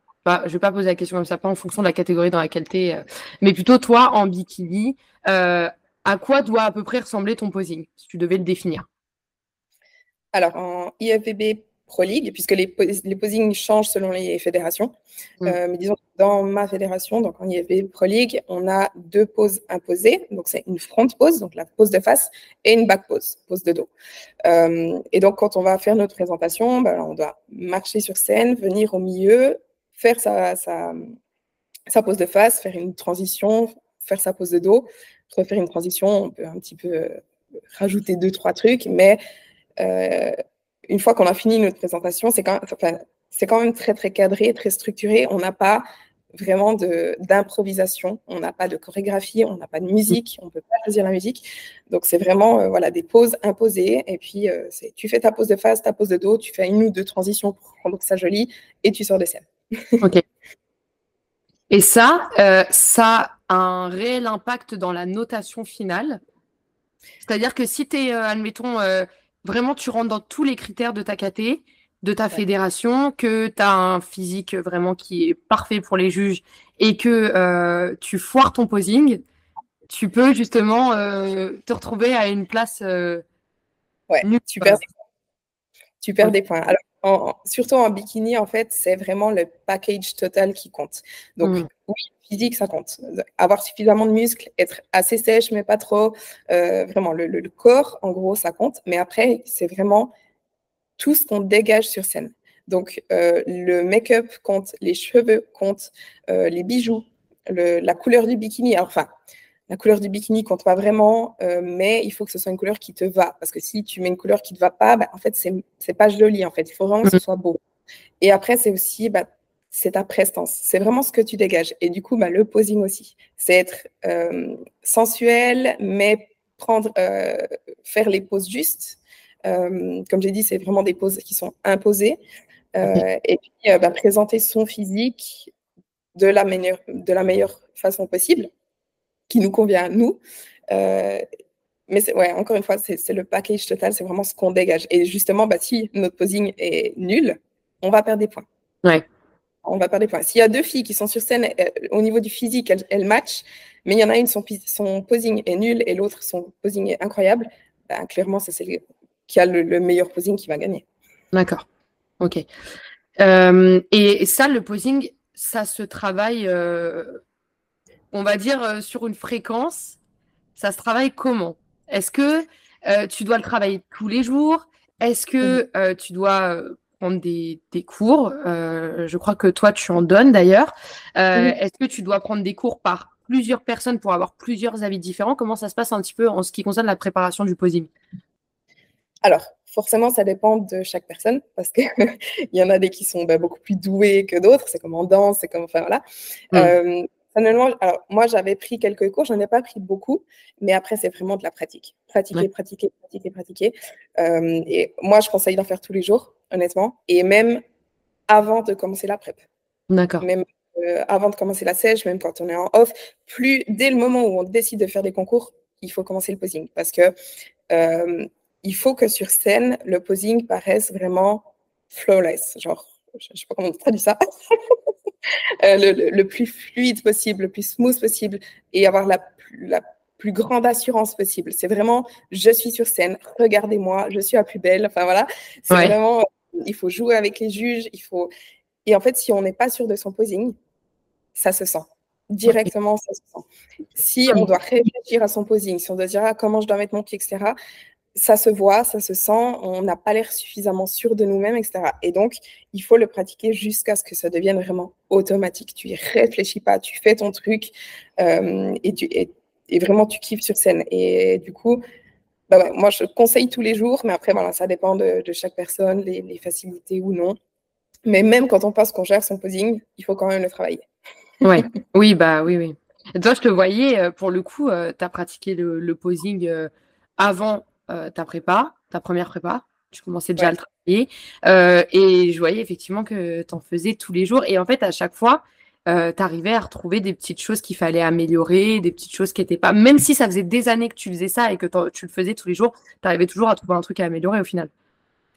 je je vais pas poser la question comme ça, pas en fonction de la catégorie dans laquelle tu es, euh, mais plutôt toi en bikini, euh, à quoi doit à peu près ressembler ton posing, si tu devais le définir? Alors, en IFBB Pro League, puisque les, les posings changent selon les fédérations, mm. euh, mais disons dans ma fédération, donc en IFBB Pro League, on a deux poses imposées, donc c'est une front pose, donc la pose de face, et une back pose, pose de dos. et donc, quand on va faire notre présentation, ben, on doit marcher sur scène, venir au milieu, faire sa, sa, pose de face, faire une transition, faire sa pose de dos, refaire une transition, on peut un petit peu euh, rajouter deux, trois trucs, mais euh, une fois qu'on a fini notre présentation, c'est quand, même, quand même très, très cadré, très structuré. On n'a pas vraiment d'improvisation, on n'a pas de chorégraphie, on n'a pas de musique, on ne peut pas choisir la musique. Donc, c'est vraiment euh, voilà, des poses imposées. Et puis, tu fais ta pose de face, ta pose de dos, tu fais une ou deux transitions pour rendre ça joli et tu sors de scène. Ok. Et ça, euh, ça a un réel impact dans la notation finale. C'est-à-dire que si tu es, euh, admettons, euh, vraiment tu rentres dans tous les critères de ta KT, de ta fédération, que tu as un physique vraiment qui est parfait pour les juges et que tu foires ton posing, tu peux justement te retrouver à une place. ouais, tu perds, tu perds des points. Alors, surtout en bikini, en fait, c'est vraiment le package total qui compte. Donc, mm. oui, physique, ça compte. Avoir suffisamment de muscles, être assez sèche, mais pas trop. Euh, vraiment, le, corps, en gros, ça compte. Mais après, c'est vraiment tout ce qu'on dégage sur scène. Donc, euh, le make-up compte, les cheveux comptent, euh, les bijoux, la couleur du bikini. enfin, la couleur du bikini compte pas vraiment, euh, mais il faut que ce soit une couleur qui te va. Parce que si tu mets une couleur qui te va pas, bah, en fait, c'est, pas joli. En fait, il faut vraiment que ce mm. soit beau. Et après, c'est aussi, bah, c'est ta prestance. C'est vraiment ce que tu dégages. Et du coup, bah, le posing aussi. C'est être euh, sensuel, mais prendre, euh, faire les poses justes. comme j'ai dit, c'est vraiment des poses qui sont imposées. et puis, bah, présenter son physique de la meilleure, de la meilleure façon possible qui nous convient à nous. Euh, mais ouais, encore une fois, c'est le package total, c'est vraiment ce qu'on dégage. Et justement, bah, si notre posing est nul, on va perdre des points. Ouais. On va perdre des points. S'il y a deux filles qui sont sur scène, euh, au niveau du physique, elles, matchent, mais il y en a une, son, son posing est nul et l'autre, son posing est incroyable, bah, clairement, c'est celle qui a le, meilleur posing qui va gagner. D'accord. Ok. Euh, et, ça, le posing, ça se travaille on va dire, euh, sur une fréquence, ça se travaille comment? Est-ce que euh, tu dois le travailler tous les jours? Est-ce que euh, tu dois prendre des, cours? Je crois que toi, tu en donnes d'ailleurs. Est-ce que tu dois prendre des cours par plusieurs personnes pour avoir plusieurs avis différents? Comment ça se passe un petit peu en ce qui concerne la préparation du posing? Alors, forcément, ça dépend de chaque personne parce qu'il y en a des qui sont bah, beaucoup plus doués que d'autres. C'est comme en danse, c'est comme, enfin voilà. Mmh alors, moi, j'avais pris quelques cours, j'en ai pas pris beaucoup, mais après, c'est vraiment de la pratique. Pratiquer, pratiquer, pratiquer, pratiquer. Euh, et moi, je conseille d'en faire tous les jours, honnêtement, et même avant de commencer la prep. D'accord. Même euh, avant de commencer la sèche, même quand on est en off, plus dès le moment où on décide de faire des concours, il faut commencer le posing parce que euh, il faut que sur scène, le posing paraisse vraiment flawless. Genre, je ne sais pas comment on traduit ça. Euh, le, plus fluide possible, le plus smooth possible et avoir la, la plus grande assurance possible. C'est vraiment, je suis sur scène, regardez-moi, je suis la plus belle. Enfin voilà, c'est vraiment, il faut jouer avec les juges, il faut. Et en fait, si on n'est pas sûr de son posing, ça se sent. Directement, ça se sent. Si on doit réfléchir à son posing, si on doit dire ah, comment je dois mettre mon pied, etc., ça se voit, ça se sent, on n'a pas l'air suffisamment sûr de nous-mêmes, etc. Et donc, il faut le pratiquer jusqu'à ce que ça devienne vraiment automatique. Tu y réfléchis pas, tu fais ton truc euh, et, vraiment tu kiffes sur scène. Et du coup, bah moi, je conseille tous les jours, mais après, voilà, ça dépend de, chaque personne, les, facilités ou non. Mais même quand on pense qu'on gère son posing, il faut quand même le travailler. Ouais. oui, bah oui, oui. toi, je te voyais, euh, pour le coup, euh, tu as pratiqué le, posing avant ta prépa, ta première prépa. Tu commençais déjà à le travailler. Euh, et je voyais effectivement que tu en faisais tous les jours. Et en fait, à chaque fois, euh, tu arrivais à retrouver des petites choses qu'il fallait améliorer, des petites choses qui n'étaient pas. Même si ça faisait des années que tu faisais ça et que tu le faisais tous les jours, tu arrivais toujours à trouver un truc à améliorer au final.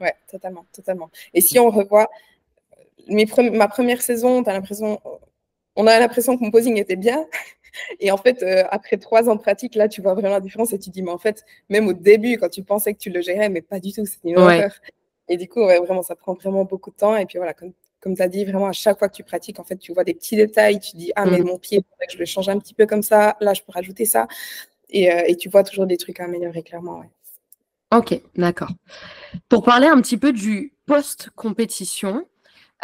Ouais, totalement, totalement. Et si on revoit mes ma première saison, as l'impression, on a l'impression que mon posing était bien. Et en fait, euh, après trois ans de pratique, là, tu vois vraiment la différence et tu dis, mais en fait, même au début, quand tu pensais que tu le gérais, mais pas du tout, c'était une horreur. Et du coup, vraiment, ça prend vraiment beaucoup de temps. Et puis voilà, comme, comme tu as dit, vraiment, à chaque fois que tu pratiques, en fait, tu vois des petits détails. Tu dis, ah, mais mm. mon pied, je le change un petit peu comme ça. Là, je peux rajouter ça. Et, euh, et tu vois toujours des trucs à améliorer, clairement. Ok, d'accord. Pour parler un petit peu du post-compétition,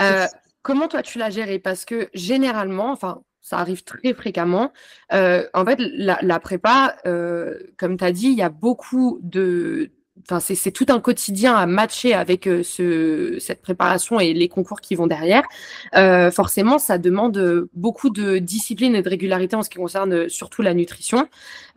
euh, comment toi tu l'as géré? Parce que généralement, enfin, ça arrive très fréquemment. Euh, en fait, la, prépa, euh, comme tu as dit, il y a beaucoup de... Enfin, c'est tout un quotidien à matcher avec euh, ce, cette préparation et les concours qui vont derrière. forcément, ça demande beaucoup de discipline et de régularité en ce qui concerne surtout la nutrition.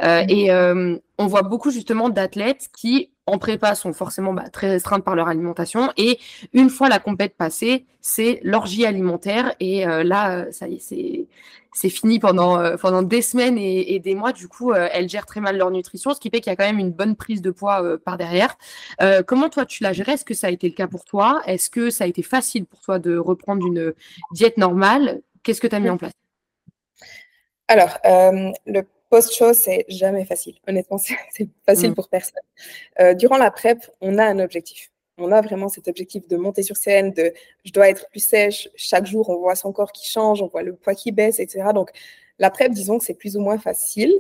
Mmh. Et on voit beaucoup justement d'athlètes qui en prépa sont forcément bah, très restreintes par leur alimentation. Et une fois la compète passée, c'est l'orgie alimentaire. Et euh, là, ça y est, c'est, fini pendant, euh, pendant des semaines et, des mois. Du coup, euh, elles gèrent très mal leur nutrition, ce qui fait qu'il y a quand même une bonne prise de poids par derrière. comment toi, tu l'as géré Est-ce que ça a été le cas pour toi? Est-ce que ça a été facile pour toi de reprendre une diète normale? Qu'est-ce que tu as mis en place? Alors, le Post-show, c'est jamais facile. Honnêtement, c'est facile mm. pour personne. Euh, durant la prep, on a un objectif. On a vraiment cet objectif de monter sur scène, de je dois être plus sèche. Chaque jour, on voit son corps qui change, on voit le poids qui baisse, etc. Donc, la prep, disons que c'est plus ou moins facile.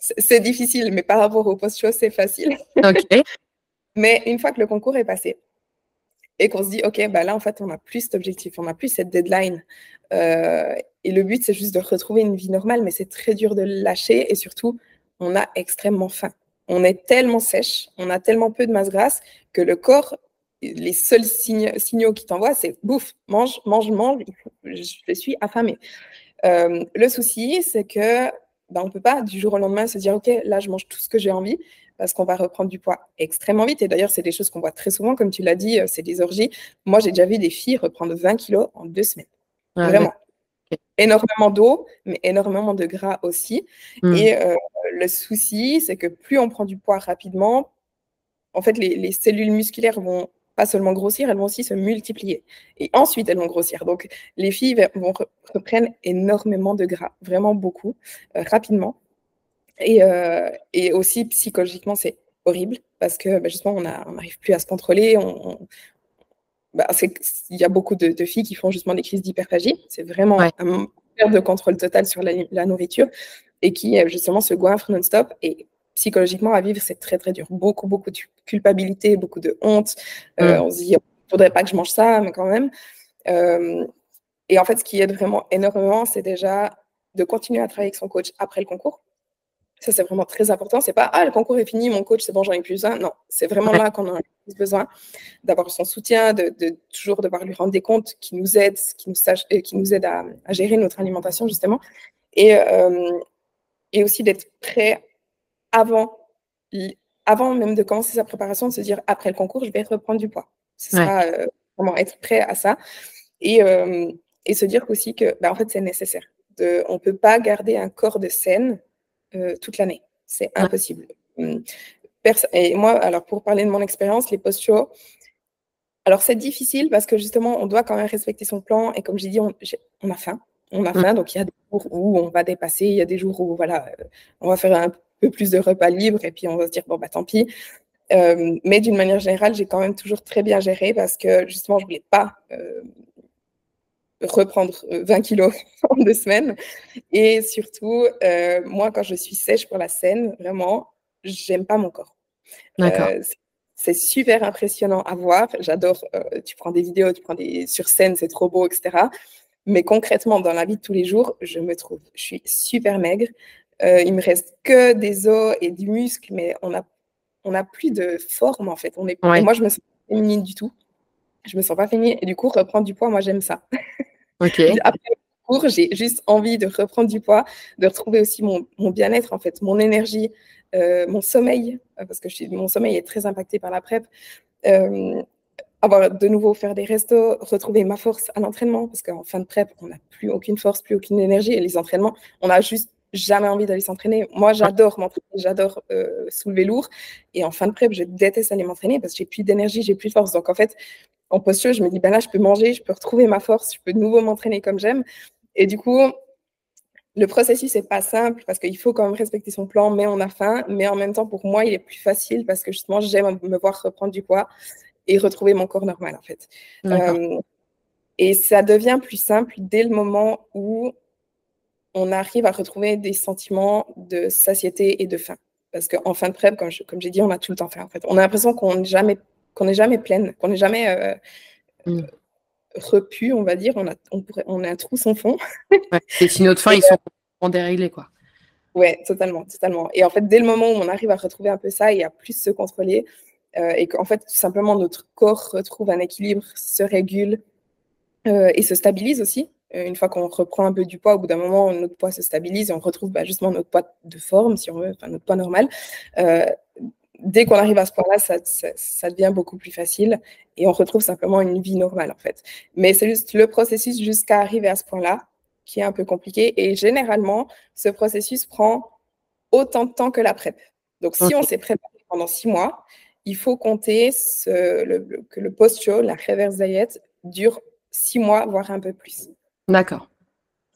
C'est difficile, mais par rapport au post-show, c'est facile. OK. mais une fois que le concours est passé, et qu'on se dit, OK, bah là, en fait, on n'a plus cet objectif, on n'a plus cette deadline. Euh, et le but, c'est juste de retrouver une vie normale, mais c'est très dur de le lâcher et surtout, on a extrêmement faim. On est tellement sèche, on a tellement peu de masse grasse que le corps, les seuls signaux qu'il t'envoie, c'est bouffe, mange, mange, mange, je suis affamée. Euh, le souci, c'est que ben, on ne peut pas du jour au lendemain se dire, OK, là, je mange tout ce que j'ai envie, parce qu'on va reprendre du poids extrêmement vite. Et d'ailleurs, c'est des choses qu'on voit très souvent, comme tu l'as dit, euh, c'est des orgies. Moi, j'ai déjà vu des filles reprendre 20 kilos en deux semaines. Ah Vraiment. Énormément d'eau, mais énormément de gras aussi. Hmm. Et euh, le souci, c'est que plus on prend du poids rapidement, en fait, les, cellules musculaires vont pas seulement grossir, elles vont aussi se multiplier. Et ensuite, elles vont grossir. Donc, les filles vont reprendre énormément de gras, vraiment beaucoup, euh, rapidement. Et, euh, et, aussi, psychologiquement, c'est horrible parce que bah, justement, on n'arrive plus à se contrôler, on, bah, il y a beaucoup de, filles qui font justement des crises d'hyperphagie. C'est vraiment un perte de contrôle total sur la, nourriture et qui euh, justement se goinfre non-stop. Et psychologiquement, à vivre, c'est très très dur. Beaucoup, beaucoup de culpabilité, beaucoup de honte. Euh, on se dit, il ne faudrait pas que je mange ça, mais quand même. Euh, et en fait, ce qui aide vraiment énormément, c'est déjà de continuer à travailler avec son coach après le concours. Ça, c'est vraiment très important. C'est pas, ah, le concours est fini, mon coach, c'est bon, j'en ai plus besoin. Non, c'est vraiment là qu'on a plus besoin d'avoir son soutien, de, toujours devoir lui rendre des comptes qui nous aident, qui nous, sache, euh, qui nous aident à, gérer notre alimentation, justement. Et, euh, et aussi d'être prêt avant, avant même de commencer sa préparation, de se dire, après le concours, je vais reprendre du poids. Ce sera euh, vraiment être prêt à ça. Et, et se dire aussi que, bah, en fait, c'est nécessaire. De, on ne peut pas garder un corps de scène euh, toute l'année. C'est impossible. Hum, et moi, alors pour parler de mon expérience, les post-shows, alors c'est difficile parce que justement, on doit quand même respecter son plan. Et comme j'ai dit, on, a faim. On a faim, donc il y a des jours où on va dépasser, il y a des jours où voilà, euh, on va faire un peu plus de repas libres et puis on va se dire, bon, bah tant pis. Euh, mais d'une manière générale, j'ai quand même toujours très bien géré parce que justement, je ne voulais pas reprendre 20 euh, kilos en deux semaines. Et surtout, euh, moi, quand je suis sèche pour la scène, vraiment, j'aime pas mon corps. Euh, c'est super impressionnant à voir. J'adore, euh, tu prends des vidéos, tu prends des sur scène, c'est trop beau, etc. Mais concrètement, dans la vie de tous les jours, je me trouve, je suis super maigre. Il me reste que des os et du muscle, mais on a, on a plus de forme en fait. On est, moi, je me sens féminine du tout. Je me sens pas féminine et du coup, reprendre du poids, moi, j'aime ça. Après le cours, j'ai juste envie de reprendre du poids, de retrouver aussi mon, bien-être en fait, mon énergie, euh, mon sommeil, euh, parce que mon sommeil est très impacté par la PrEP. Euh, avoir de nouveau faire des restos, retrouver ma force à l'entraînement, parce qu'en fin de PrEP, on n'a plus aucune force, plus aucune énergie, et les entraînements, on a juste jamais envie d'aller s'entraîner. Moi, j'adore m'entraîner, j'adore soulever lourd, et en fin de PrEP, je déteste aller m'entraîner parce que j'ai plus d'énergie, j'ai plus de force. Donc en fait, en posture, je me dis, ben là, je peux manger, je peux retrouver ma force, je peux de nouveau m'entraîner comme j'aime. Et du coup, le processus n'est pas simple parce qu'il faut quand même respecter son plan, mais on a faim. Mais en même temps, pour moi, il est plus facile parce que justement, j'aime me voir reprendre du poids et retrouver mon corps normal, en fait. Euh, et ça devient plus simple dès le moment où on arrive à retrouver des sentiments de satiété et de faim. Parce qu'en fin de prep, comme, comme j'ai dit, on a tout le temps faim. En fait. On a l'impression qu'on n'est jamais, qu'on jamais pleine, qu'on n'est jamais euh, mm repu, on va dire. On a, on pourrait, on a un trou sans fond. et si notre faim, ils sont en déréglés, quoi. Ouais, totalement, totalement. Et en fait, dès le moment où on arrive à retrouver un peu ça et à plus se contrôler, euh, et qu'en fait, tout simplement, notre corps retrouve un équilibre, se régule euh, et se stabilise aussi. Euh, une fois qu'on reprend un peu du poids, au bout d'un moment, notre poids se stabilise et on retrouve bah, justement notre poids de forme, si on veut, enfin notre poids normal dès qu'on arrive à ce point-là, ça, devient beaucoup plus facile et on retrouve simplement une vie normale en fait. Mais c'est juste le processus jusqu'à arriver à ce point-là qui est un peu compliqué et généralement, ce processus prend autant de temps que la PrEP. Donc si on s'est préparé pendant six mois, il faut compter que le post-show, la reverse diet, dure six mois, voire un peu plus. D'accord.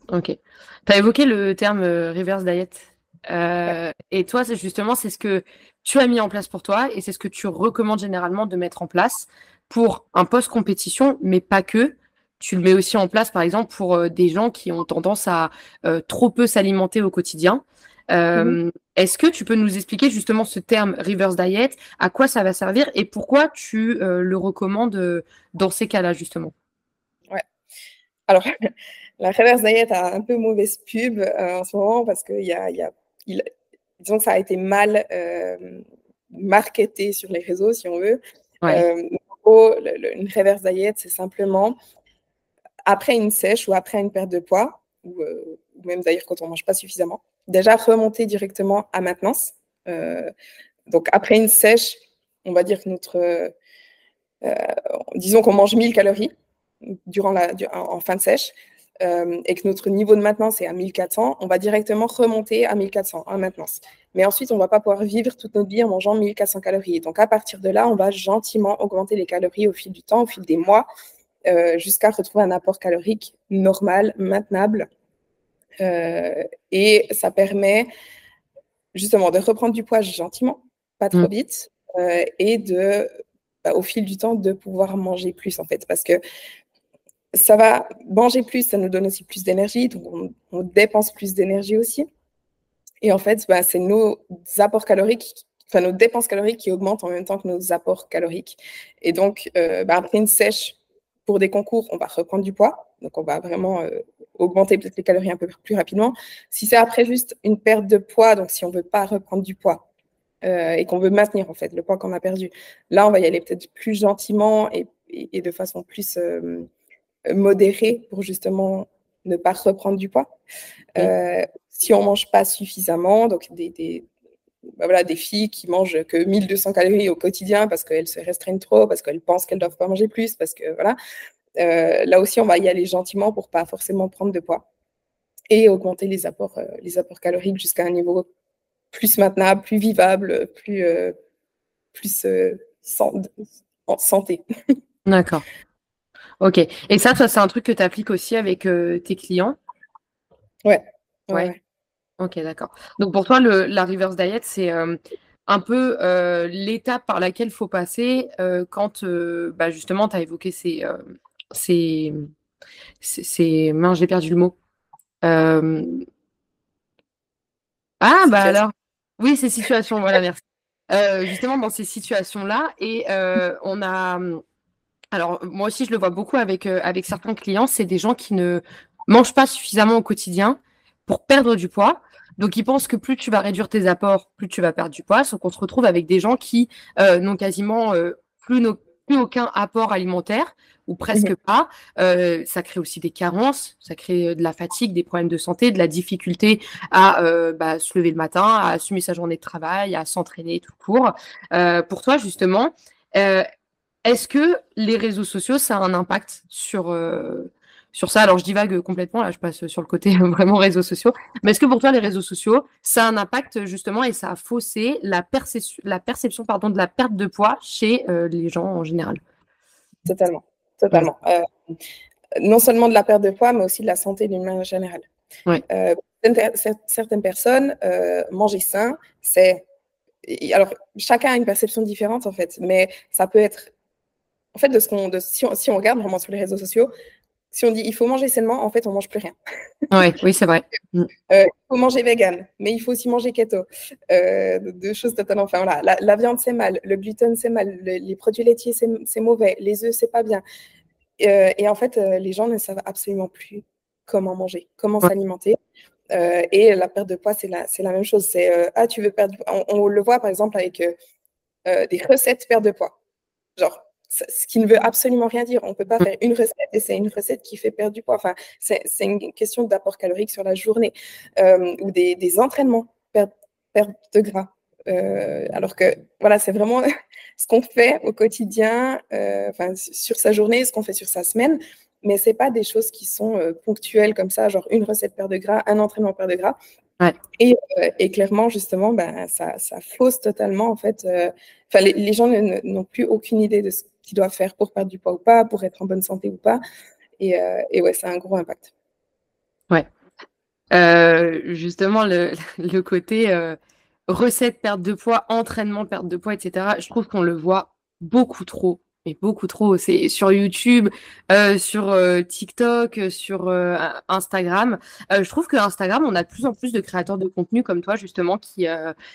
Ok. Tu as évoqué le terme euh, reverse diet. Euh, et toi, c'est justement, c'est ce que tu as mis en place pour toi et c'est ce que tu recommandes généralement de mettre en place pour un post-compétition, mais pas que. Tu le mets aussi en place, par exemple, pour euh, des gens qui ont tendance à euh, trop peu s'alimenter au quotidien. Euh, mhm. Est-ce que tu peux nous expliquer justement ce terme reverse diet, à quoi ça va servir et pourquoi tu le recommandes dans ces cas-là, justement? Ouais. Alors, la reverse diet a un peu mauvaise pub en ce moment parce qu'il y a, y a disons que ça a été mal euh, marketé sur les réseaux, si on veut. Euh, une reverse diet, c'est simplement après une sèche ou après une perte de poids, ou, euh, même d'ailleurs quand on ne mange pas suffisamment, déjà remonter directement à maintenance. donc après une sèche, on va dire que notre, disons qu'on mange 1000 calories durant la, en fin de sèche. Euh, et que notre niveau de maintenance est à 1400, on va directement remonter à 1400 en maintenance. Mais ensuite, on ne va pas pouvoir vivre toute notre vie en mangeant 1400 calories. Donc, à partir de là, on va gentiment augmenter les calories au fil du temps, au fil des mois, euh, jusqu'à retrouver un apport calorique normal, maintenable. Euh, et ça permet justement de reprendre du poids gentiment, pas trop mmh. vite, et de, bah, au fil du temps, de pouvoir manger plus en fait. Parce que ça va manger plus, ça nous donne aussi plus d'énergie, donc on, dépense plus d'énergie aussi. Et en fait, bah, c'est nos apports caloriques, enfin nos dépenses caloriques qui augmentent en même temps que nos apports caloriques. Et donc, euh, bah, après une sèche pour des concours, on va reprendre du poids, donc on va vraiment euh, augmenter peut-être les calories un peu plus rapidement. Si c'est après juste une perte de poids, donc si on ne veut pas reprendre du poids, euh, et qu'on veut maintenir en fait le poids qu'on a perdu. Là, on va y aller peut-être plus gentiment et, et, de façon plus modéré pour justement ne pas reprendre du poids. Euh, si on mange pas suffisamment, donc des, des, bah voilà, des filles qui mangent que 1200 calories au quotidien parce qu'elles se restreignent trop, parce qu'elles pensent qu'elles doivent pas manger plus, parce que voilà. Euh, là aussi, on va y aller gentiment pour pas forcément prendre de poids et augmenter les apports, euh, les apports caloriques jusqu'à un niveau plus maintenable, plus vivable, plus, plus en santé. D'accord. Ok. Et ça, ça c'est un truc que tu appliques aussi avec euh, tes clients? Ouais. ouais. Ok, d'accord. Donc pour toi, le, la reverse diet, c'est euh, un peu euh, l'étape par laquelle il faut passer quand bah, justement tu as évoqué ces, ces, ces, Mince, j'ai perdu le mot. Ah, bah alors. Oui, ces situations, voilà, merci. justement dans ces situations-là. Et on a. Alors, moi aussi, je le vois beaucoup avec, avec certains clients, c'est des gens qui ne mangent pas suffisamment au quotidien pour perdre du poids. Donc, ils pensent que plus tu vas réduire tes apports, plus tu vas perdre du poids. Sauf qu'on se retrouve avec des gens qui n'ont quasiment plus, plus aucun apport alimentaire ou presque mmh pas. Euh, ça crée aussi des carences, ça crée euh, de la fatigue, des problèmes de santé, de la difficulté à euh, bah, se lever le matin, à assumer sa journée de travail, à s'entraîner tout court. pour toi, justement, est-ce que les réseaux sociaux, ça a un impact sur, sur ça? Alors, je divague complètement, là, je passe sur le côté vraiment réseaux sociaux. Mais est-ce que pour toi, les réseaux sociaux, ça a un impact justement et ça a faussé la, perception, la perception pardon, de la perte de poids chez les gens en général? Totalement totalement. Euh, non seulement de la perte de poids, mais aussi de la santé d'une manière générale. Euh, certaines personnes, euh, manger sain, c'est. Alors, chacun a une perception différente, en fait, mais ça peut être. En fait, de ce qu'on, si, on, si on regarde vraiment sur les réseaux sociaux, si on dit il faut manger sainement, en fait, on mange plus rien. oui, c'est vrai. Mm. il faut manger vegan, mais il faut aussi manger keto. deux choses totalement. Enfin, voilà, la, viande, c'est mal, le gluten, c'est mal, les produits laitiers, c'est mauvais, les œufs, c'est pas bien. Euh, et en fait, euh, les gens ne savent absolument plus comment manger, comment s'alimenter. Euh, et la perte de poids, c'est la, la, même chose. C'est ah, tu veux perdre. On, on, le voit par exemple avec des recettes perte de poids. Genre, ce qui ne veut absolument rien dire. On ne peut pas faire une recette et c'est une recette qui fait perdre du poids. Enfin, c'est une question d'apport calorique sur la journée ou des, des entraînements, perte, perte de gras. Euh, alors que voilà, c'est vraiment ce qu'on fait au quotidien, euh, enfin sur sa journée, ce qu'on fait sur sa semaine, mais c'est pas des choses qui sont euh, ponctuelles comme ça, genre une recette perte de gras, un entraînement perte de gras. Et, et, clairement, justement, ben, ça, ça, fausse totalement en fait. Enfin, les, gens n'ont plus aucune idée de ce qu'ils doivent faire pour perdre du poids ou pas, pour être en bonne santé ou pas. Et, et ouais, ça a un gros impact. Ouais. justement, le, le côté recette perte de poids, entraînement perte de poids, etc. Je trouve qu'on le voit beaucoup trop, mais beaucoup trop. C'est sur YouTube, euh, sur euh, TikTok, sur euh, Instagram. je trouve que Instagram, on a de plus en plus de créateurs de contenu comme toi justement qui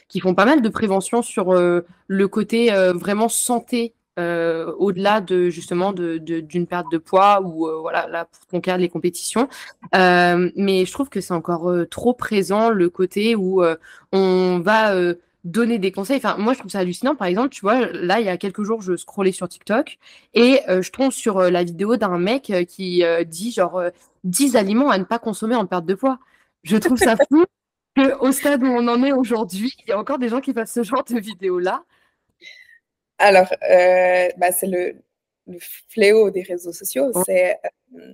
qui font pas mal de prévention sur le côté vraiment santé euh, au-delà de justement d'une de, perte de poids ou euh, voilà là pour ton cas les compétitions. Euh, mais je trouve que c'est encore trop présent le côté où on va donner des conseils. Enfin, moi, je trouve ça hallucinant. Par exemple, tu vois, là, il y a quelques jours, je scrollais sur TikTok et je tombe sur la vidéo d'un mec qui dit genre 10 aliments à ne pas consommer en perte de poids. Je trouve ça fou qu'au stade où on en est aujourd'hui, il y a encore des gens qui fassent ce genre de vidéo-là. Alors, euh, bah, c'est le, fléau des réseaux sociaux, c'est euh,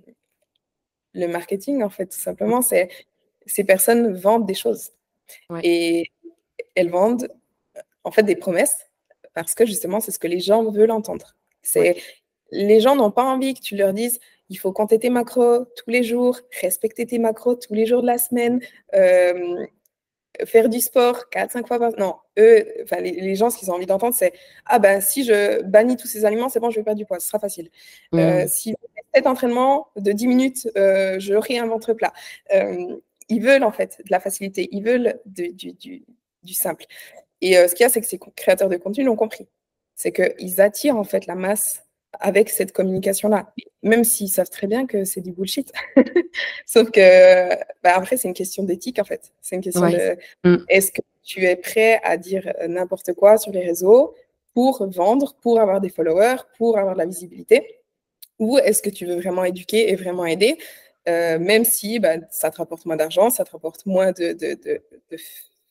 le marketing, en fait, tout simplement. C'est ces personnes vendent des choses. Et elles vendent, en fait, des promesses parce que justement, c'est ce que les gens veulent entendre. C'est Les gens n'ont pas envie que tu leur dises il faut compter tes macros tous les jours, respecter tes macros tous les jours de la semaine, euh, faire du sport 4-5 fois par Non, eux, enfin, les, gens, ce qu'ils ont envie d'entendre, c'est Ah ben, si je bannis tous ces aliments, c'est bon, je vais perdre du poids, ce sera facile. Euh, mmh. si cet entraînement de 10 minutes, euh, je un ventre plat. Euh, ils veulent en fait de la facilité, ils veulent du, du, simple. Et euh, ce qu'il y a, c'est que ces créateurs de contenu l'ont compris. C'est qu'ils attirent en fait la masse avec cette communication-là, même s'ils savent très bien que c'est du bullshit. Sauf que, bah, après, c'est une question d'éthique, en fait. C'est une question de mm. est-ce que tu es prêt à dire n'importe quoi sur les réseaux pour vendre, pour avoir des followers, pour avoir de la visibilité? Ou est-ce que tu veux vraiment éduquer et vraiment aider, euh, même si bah, ça te rapporte moins d'argent, ça te rapporte moins de, de, de, de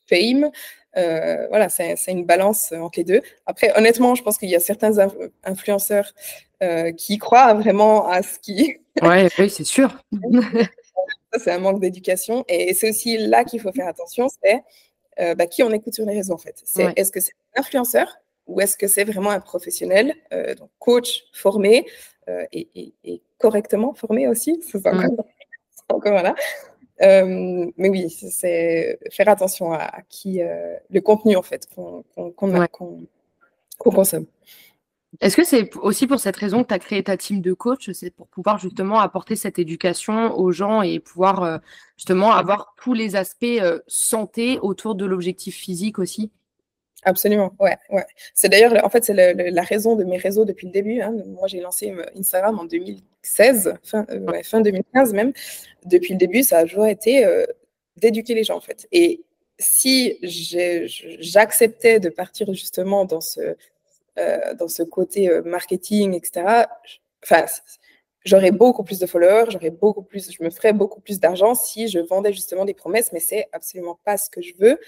fame, euh, voilà, c'est une balance entre les deux. Après, honnêtement, je pense qu'il y a certains influenceurs euh, qui croient vraiment à ce qui. ouais, oui, c'est sûr. c'est un manque d'éducation. Et c'est aussi là qu'il faut faire attention c'est euh, bah, qui on écoute sur les réseaux, en fait. C'est Est-ce que c'est un influenceur ou est-ce que c'est vraiment un professionnel, donc coach formé et, correctement formé aussi? C'est encore, encore voilà. Euh, mais oui, c'est faire attention à, qui, euh, le contenu en fait qu'on consomme. Est-ce que c'est aussi pour cette raison que tu as créé ta team de coach C'est pour pouvoir justement apporter cette éducation aux gens et pouvoir euh, justement avoir tous les aspects santé autour de l'objectif physique aussi? Absolument, ouais, ouais. C'est d'ailleurs, en fait, c'est la raison de mes réseaux depuis le début. Hein. Moi, j'ai lancé euh, Instagram en 2016, fin, euh, fin 2015 même. Depuis le début, ça a toujours été euh, d'éduquer les gens, en fait. Et si j'acceptais de partir justement dans ce, dans ce côté marketing, etc., enfin, j'aurais beaucoup plus de followers, beaucoup plus, je me ferais beaucoup plus d'argent si je vendais justement des promesses, mais c'est absolument pas ce que je veux.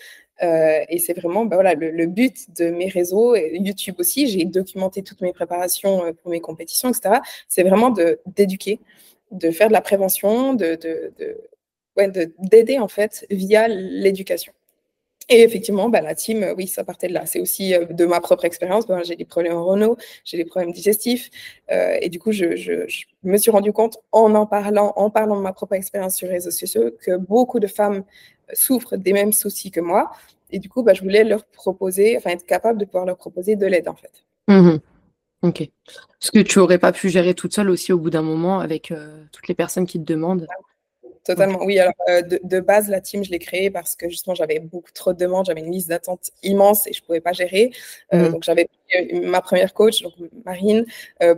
Euh, et c'est vraiment bah voilà, le, but de mes réseaux, YouTube aussi. J'ai documenté toutes mes préparations euh, pour mes compétitions, etc. C'est vraiment d'éduquer, de, faire de la prévention, de, de, d'aider en fait via l'éducation. Et effectivement, bah, la team, euh, oui, ça partait de là. C'est aussi de ma propre expérience. Ben, j'ai des problèmes en Renault, j'ai des problèmes digestifs. Euh, et du coup, je, je, je, me suis rendu compte en en parlant, en parlant de ma propre expérience sur les réseaux sociaux, que beaucoup de femmes souffrent des mêmes soucis que moi. Et du coup, bah, je voulais leur proposer, enfin être capable de pouvoir leur proposer de l'aide en fait. Mmh ok. Ce que tu n'aurais pas pu gérer toute seule aussi au bout d'un moment avec euh, toutes les personnes qui te demandent. Totalement, oui. Alors, euh, de, base, la team, je l'ai créée parce que justement, j'avais beaucoup trop de demandes, j'avais une liste d'attente immense et je ne pouvais pas gérer. Euh, mmh. Donc, j'avais ma première coach, donc Marine,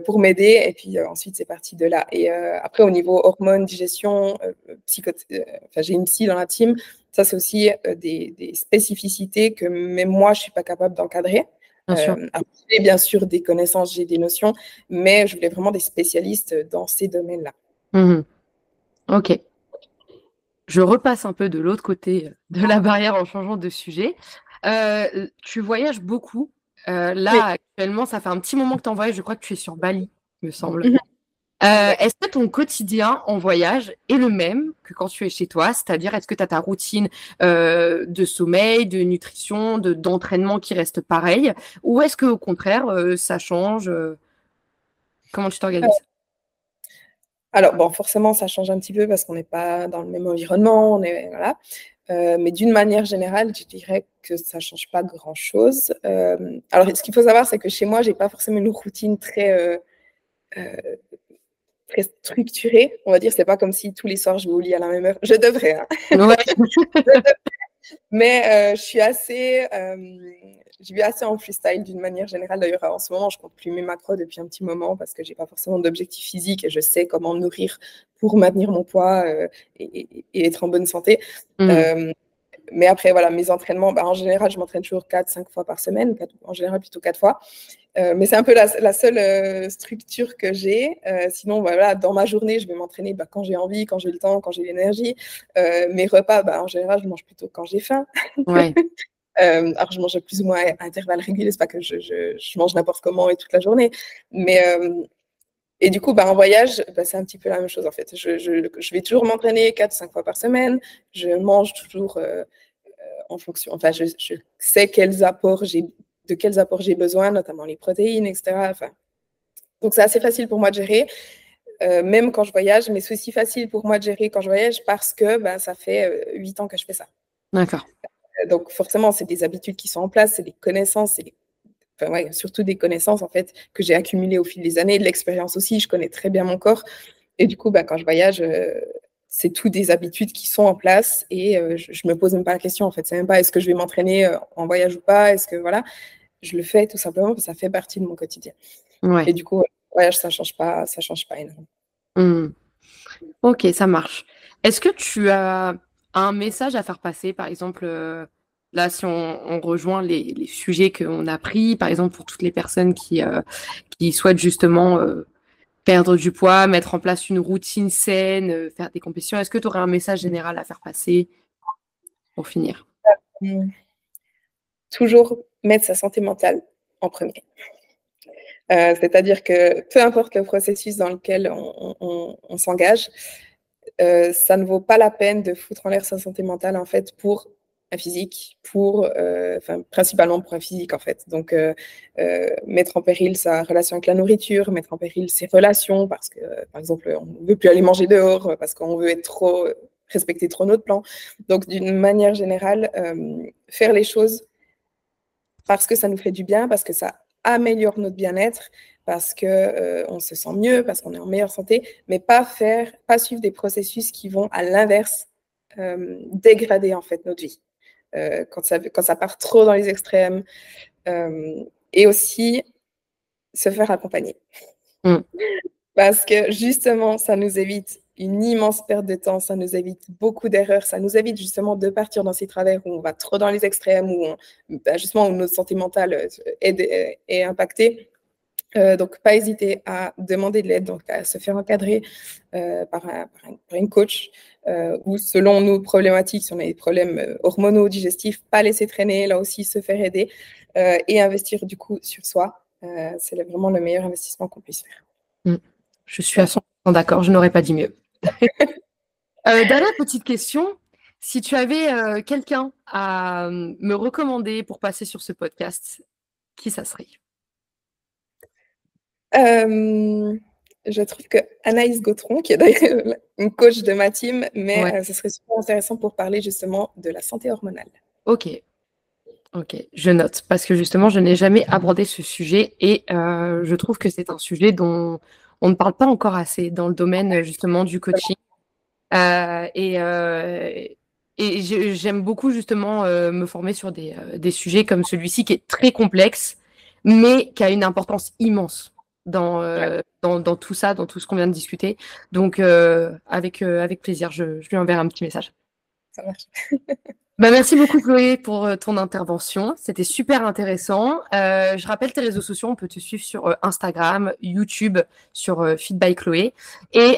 pour m'aider. Et puis ensuite, c'est parti de là. Et après, au niveau hormones, digestion, enfin, j'ai une psy dans la team. Ça, c'est aussi des, spécificités que même moi, je ne suis pas capable d'encadrer. Bien sûr. j'ai bien sûr des connaissances, j'ai des notions, mais je voulais vraiment des spécialistes dans ces domaines-là. Mmh ok. Je repasse un peu de l'autre côté de la barrière en changeant de sujet. tu voyages beaucoup. là, actuellement, ça fait un petit moment que tu en voyages. Je crois que tu es sur Bali, me semble. Euh, est-ce que ton quotidien en voyage est le même que quand tu es chez toi? C'est-à-dire, est-ce que tu as ta routine euh, de sommeil, de nutrition, de, d'entraînement qui reste pareille Ou est-ce qu'au contraire, euh, ça change Comment tu t'organises? Alors, bon, forcément, ça change un petit peu parce qu'on n'est pas dans le même environnement. On est, voilà. mais d'une manière générale, je dirais que ça ne change pas grand-chose. alors, ce qu'il faut savoir, c'est que chez moi, je n'ai pas forcément une routine très très structuré, on va dire. C'est pas comme si tous les soirs je vais au lit à la même heure. Je devrais. Hein. Mais euh, je suis assez, euh, je vis assez en freestyle d'une manière générale. D'ailleurs, en ce moment, je compte plus mes macros depuis un petit moment parce que j'ai pas forcément d'objectif physique et je sais comment nourrir pour maintenir mon poids euh, et, être en bonne santé. Mmh. Mais après, voilà, mes entraînements, bah, en général, je m'entraîne toujours 4-5 fois par semaine, en général plutôt 4 fois. Euh, mais c'est un peu la, seule euh, structure que j'ai. Euh, sinon, voilà, dans ma journée, je vais m'entraîner bah, quand j'ai envie, quand j'ai le temps, quand j'ai l'énergie. mes repas, bah, en général, je mange plutôt quand j'ai faim. alors, je mange plus ou moins à intervalles réguliers. C'est pas que je, je, mange n'importe comment et toute la journée. Mais et du coup, bah, en voyage, bah, c'est un petit peu la même chose en fait. Je, je vais toujours m'entraîner 4-5 fois par semaine. Je mange toujours en fonction. Enfin, je, sais quels apports j'ai de quels apports j'ai besoin, notamment les protéines, etc. Enfin, donc c'est assez facile pour moi de gérer, euh, même quand je voyage, mais c'est aussi facile pour moi de gérer quand je voyage parce que ben, ça fait euh, huit ans que je fais ça. D'accord. Euh, donc forcément, c'est des habitudes qui sont en place, c'est des connaissances, c'est enfin, ouais, surtout des connaissances en fait que j'ai accumulées au fil des années, de l'expérience aussi. Je connais très bien mon corps et du coup, ben, quand je voyage, c'est tout des habitudes qui sont en place et je, je, me pose même pas la question en fait. C'est même pas est-ce que je vais m'entraîner en voyage ou pas, est-ce que voilà? Je le fais tout simplement parce que ça fait partie de mon quotidien. Et du coup, voyage, ça change pas, ça change pas énormément. Mmh. Ok, ça marche. Est-ce que tu as un message à faire passer, par exemple, euh, là, si on, rejoint les, sujets qu'on a pris, par exemple, pour toutes les personnes qui, euh, qui souhaitent justement euh, perdre du poids, mettre en place une routine saine, faire des compétitions, est-ce que tu aurais un message général à faire passer pour finir? Toujours mettre sa santé mentale en premier. Euh, c'est-à-dire que peu importe le processus dans lequel on, s'engage, euh, ça ne vaut pas la peine de foutre en l'air sa santé mentale en fait pour physique, pour, euh, principalement pour un physique en fait. Donc mettre en péril sa relation avec la nourriture, mettre en péril ses relations parce que par exemple on ne veut plus aller manger dehors parce qu'on veut être trop respecter trop notre plan. Donc d'une manière générale, faire les choses parce que ça nous fait du bien, parce que ça améliore notre bien-être, parce que euh, on se sent mieux, parce qu'on est en meilleure santé, mais pas faire, pas suivre des processus qui vont à l'inverse euh, dégrader en fait notre vie. Quand, ça, quand ça part trop dans les extrêmes. et aussi se faire accompagner. Mm. Parce que justement, ça nous évite une immense perte de temps, ça nous évite beaucoup d'erreurs, ça nous évite justement de partir dans ces travers où on va trop dans les extrêmes, où bah, justement où notre santé mentale euh, est, est impactée. Euh, donc, pas hésiter à demander de l'aide, donc à se faire encadrer euh, par, une coach ou selon nos problématiques, si on a des problèmes hormonaux, digestifs, pas laisser traîner, là aussi se faire aider et investir du coup sur soi. c'est vraiment le meilleur investissement qu'on puisse faire. Mm. Je suis à 100% d'accord, je n'aurais pas dit mieux. euh, dernière petite question. Si tu avais euh, quelqu'un à euh, me recommander pour passer sur ce podcast, qui ça serait? Euh, Je trouve que Anaïs Gautron, qui est d'ailleurs une coach de ma team, mais ce serait super intéressant pour parler justement de la santé hormonale. Ok. Ok, je note parce que justement, je n'ai jamais abordé ce sujet et je trouve que c'est un sujet dont on ne parle pas encore assez dans le domaine justement du coaching. Euh, et, euh, et j'aime beaucoup justement euh, me former sur des, des sujets comme celui-ci qui est très complexe, mais qui a une importance immense dans, dans, dans, tout ça, dans tout ce qu'on vient de discuter. Donc, avec, avec plaisir, je, je lui enverrai un petit message. Ça marche. Bah, merci beaucoup Chloé pour euh, ton intervention. C'était super intéressant. Euh, je rappelle tes réseaux sociaux, on peut te suivre sur euh, Instagram, YouTube, sur Feed by Chloé et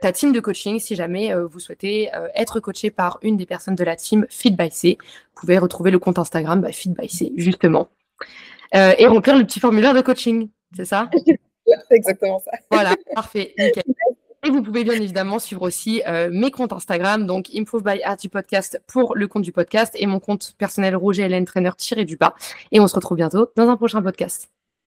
ta team de coaching si jamais vous souhaitez être coaché par une des personnes de la team Feed by C. Vous pouvez retrouver le compte Instagram bah, Feed by C justement et remplir le petit formulaire de coaching. C'est ça? Exactement ça. Voilà, parfait, nickel. Et vous pouvez bien évidemment suivre aussi euh, mes comptes Instagram, donc Improve by Arty Podcast pour le compte du podcast et mon compte personnel Roger Hélène Trainer tiré du bas. Et on se retrouve bientôt dans un prochain podcast.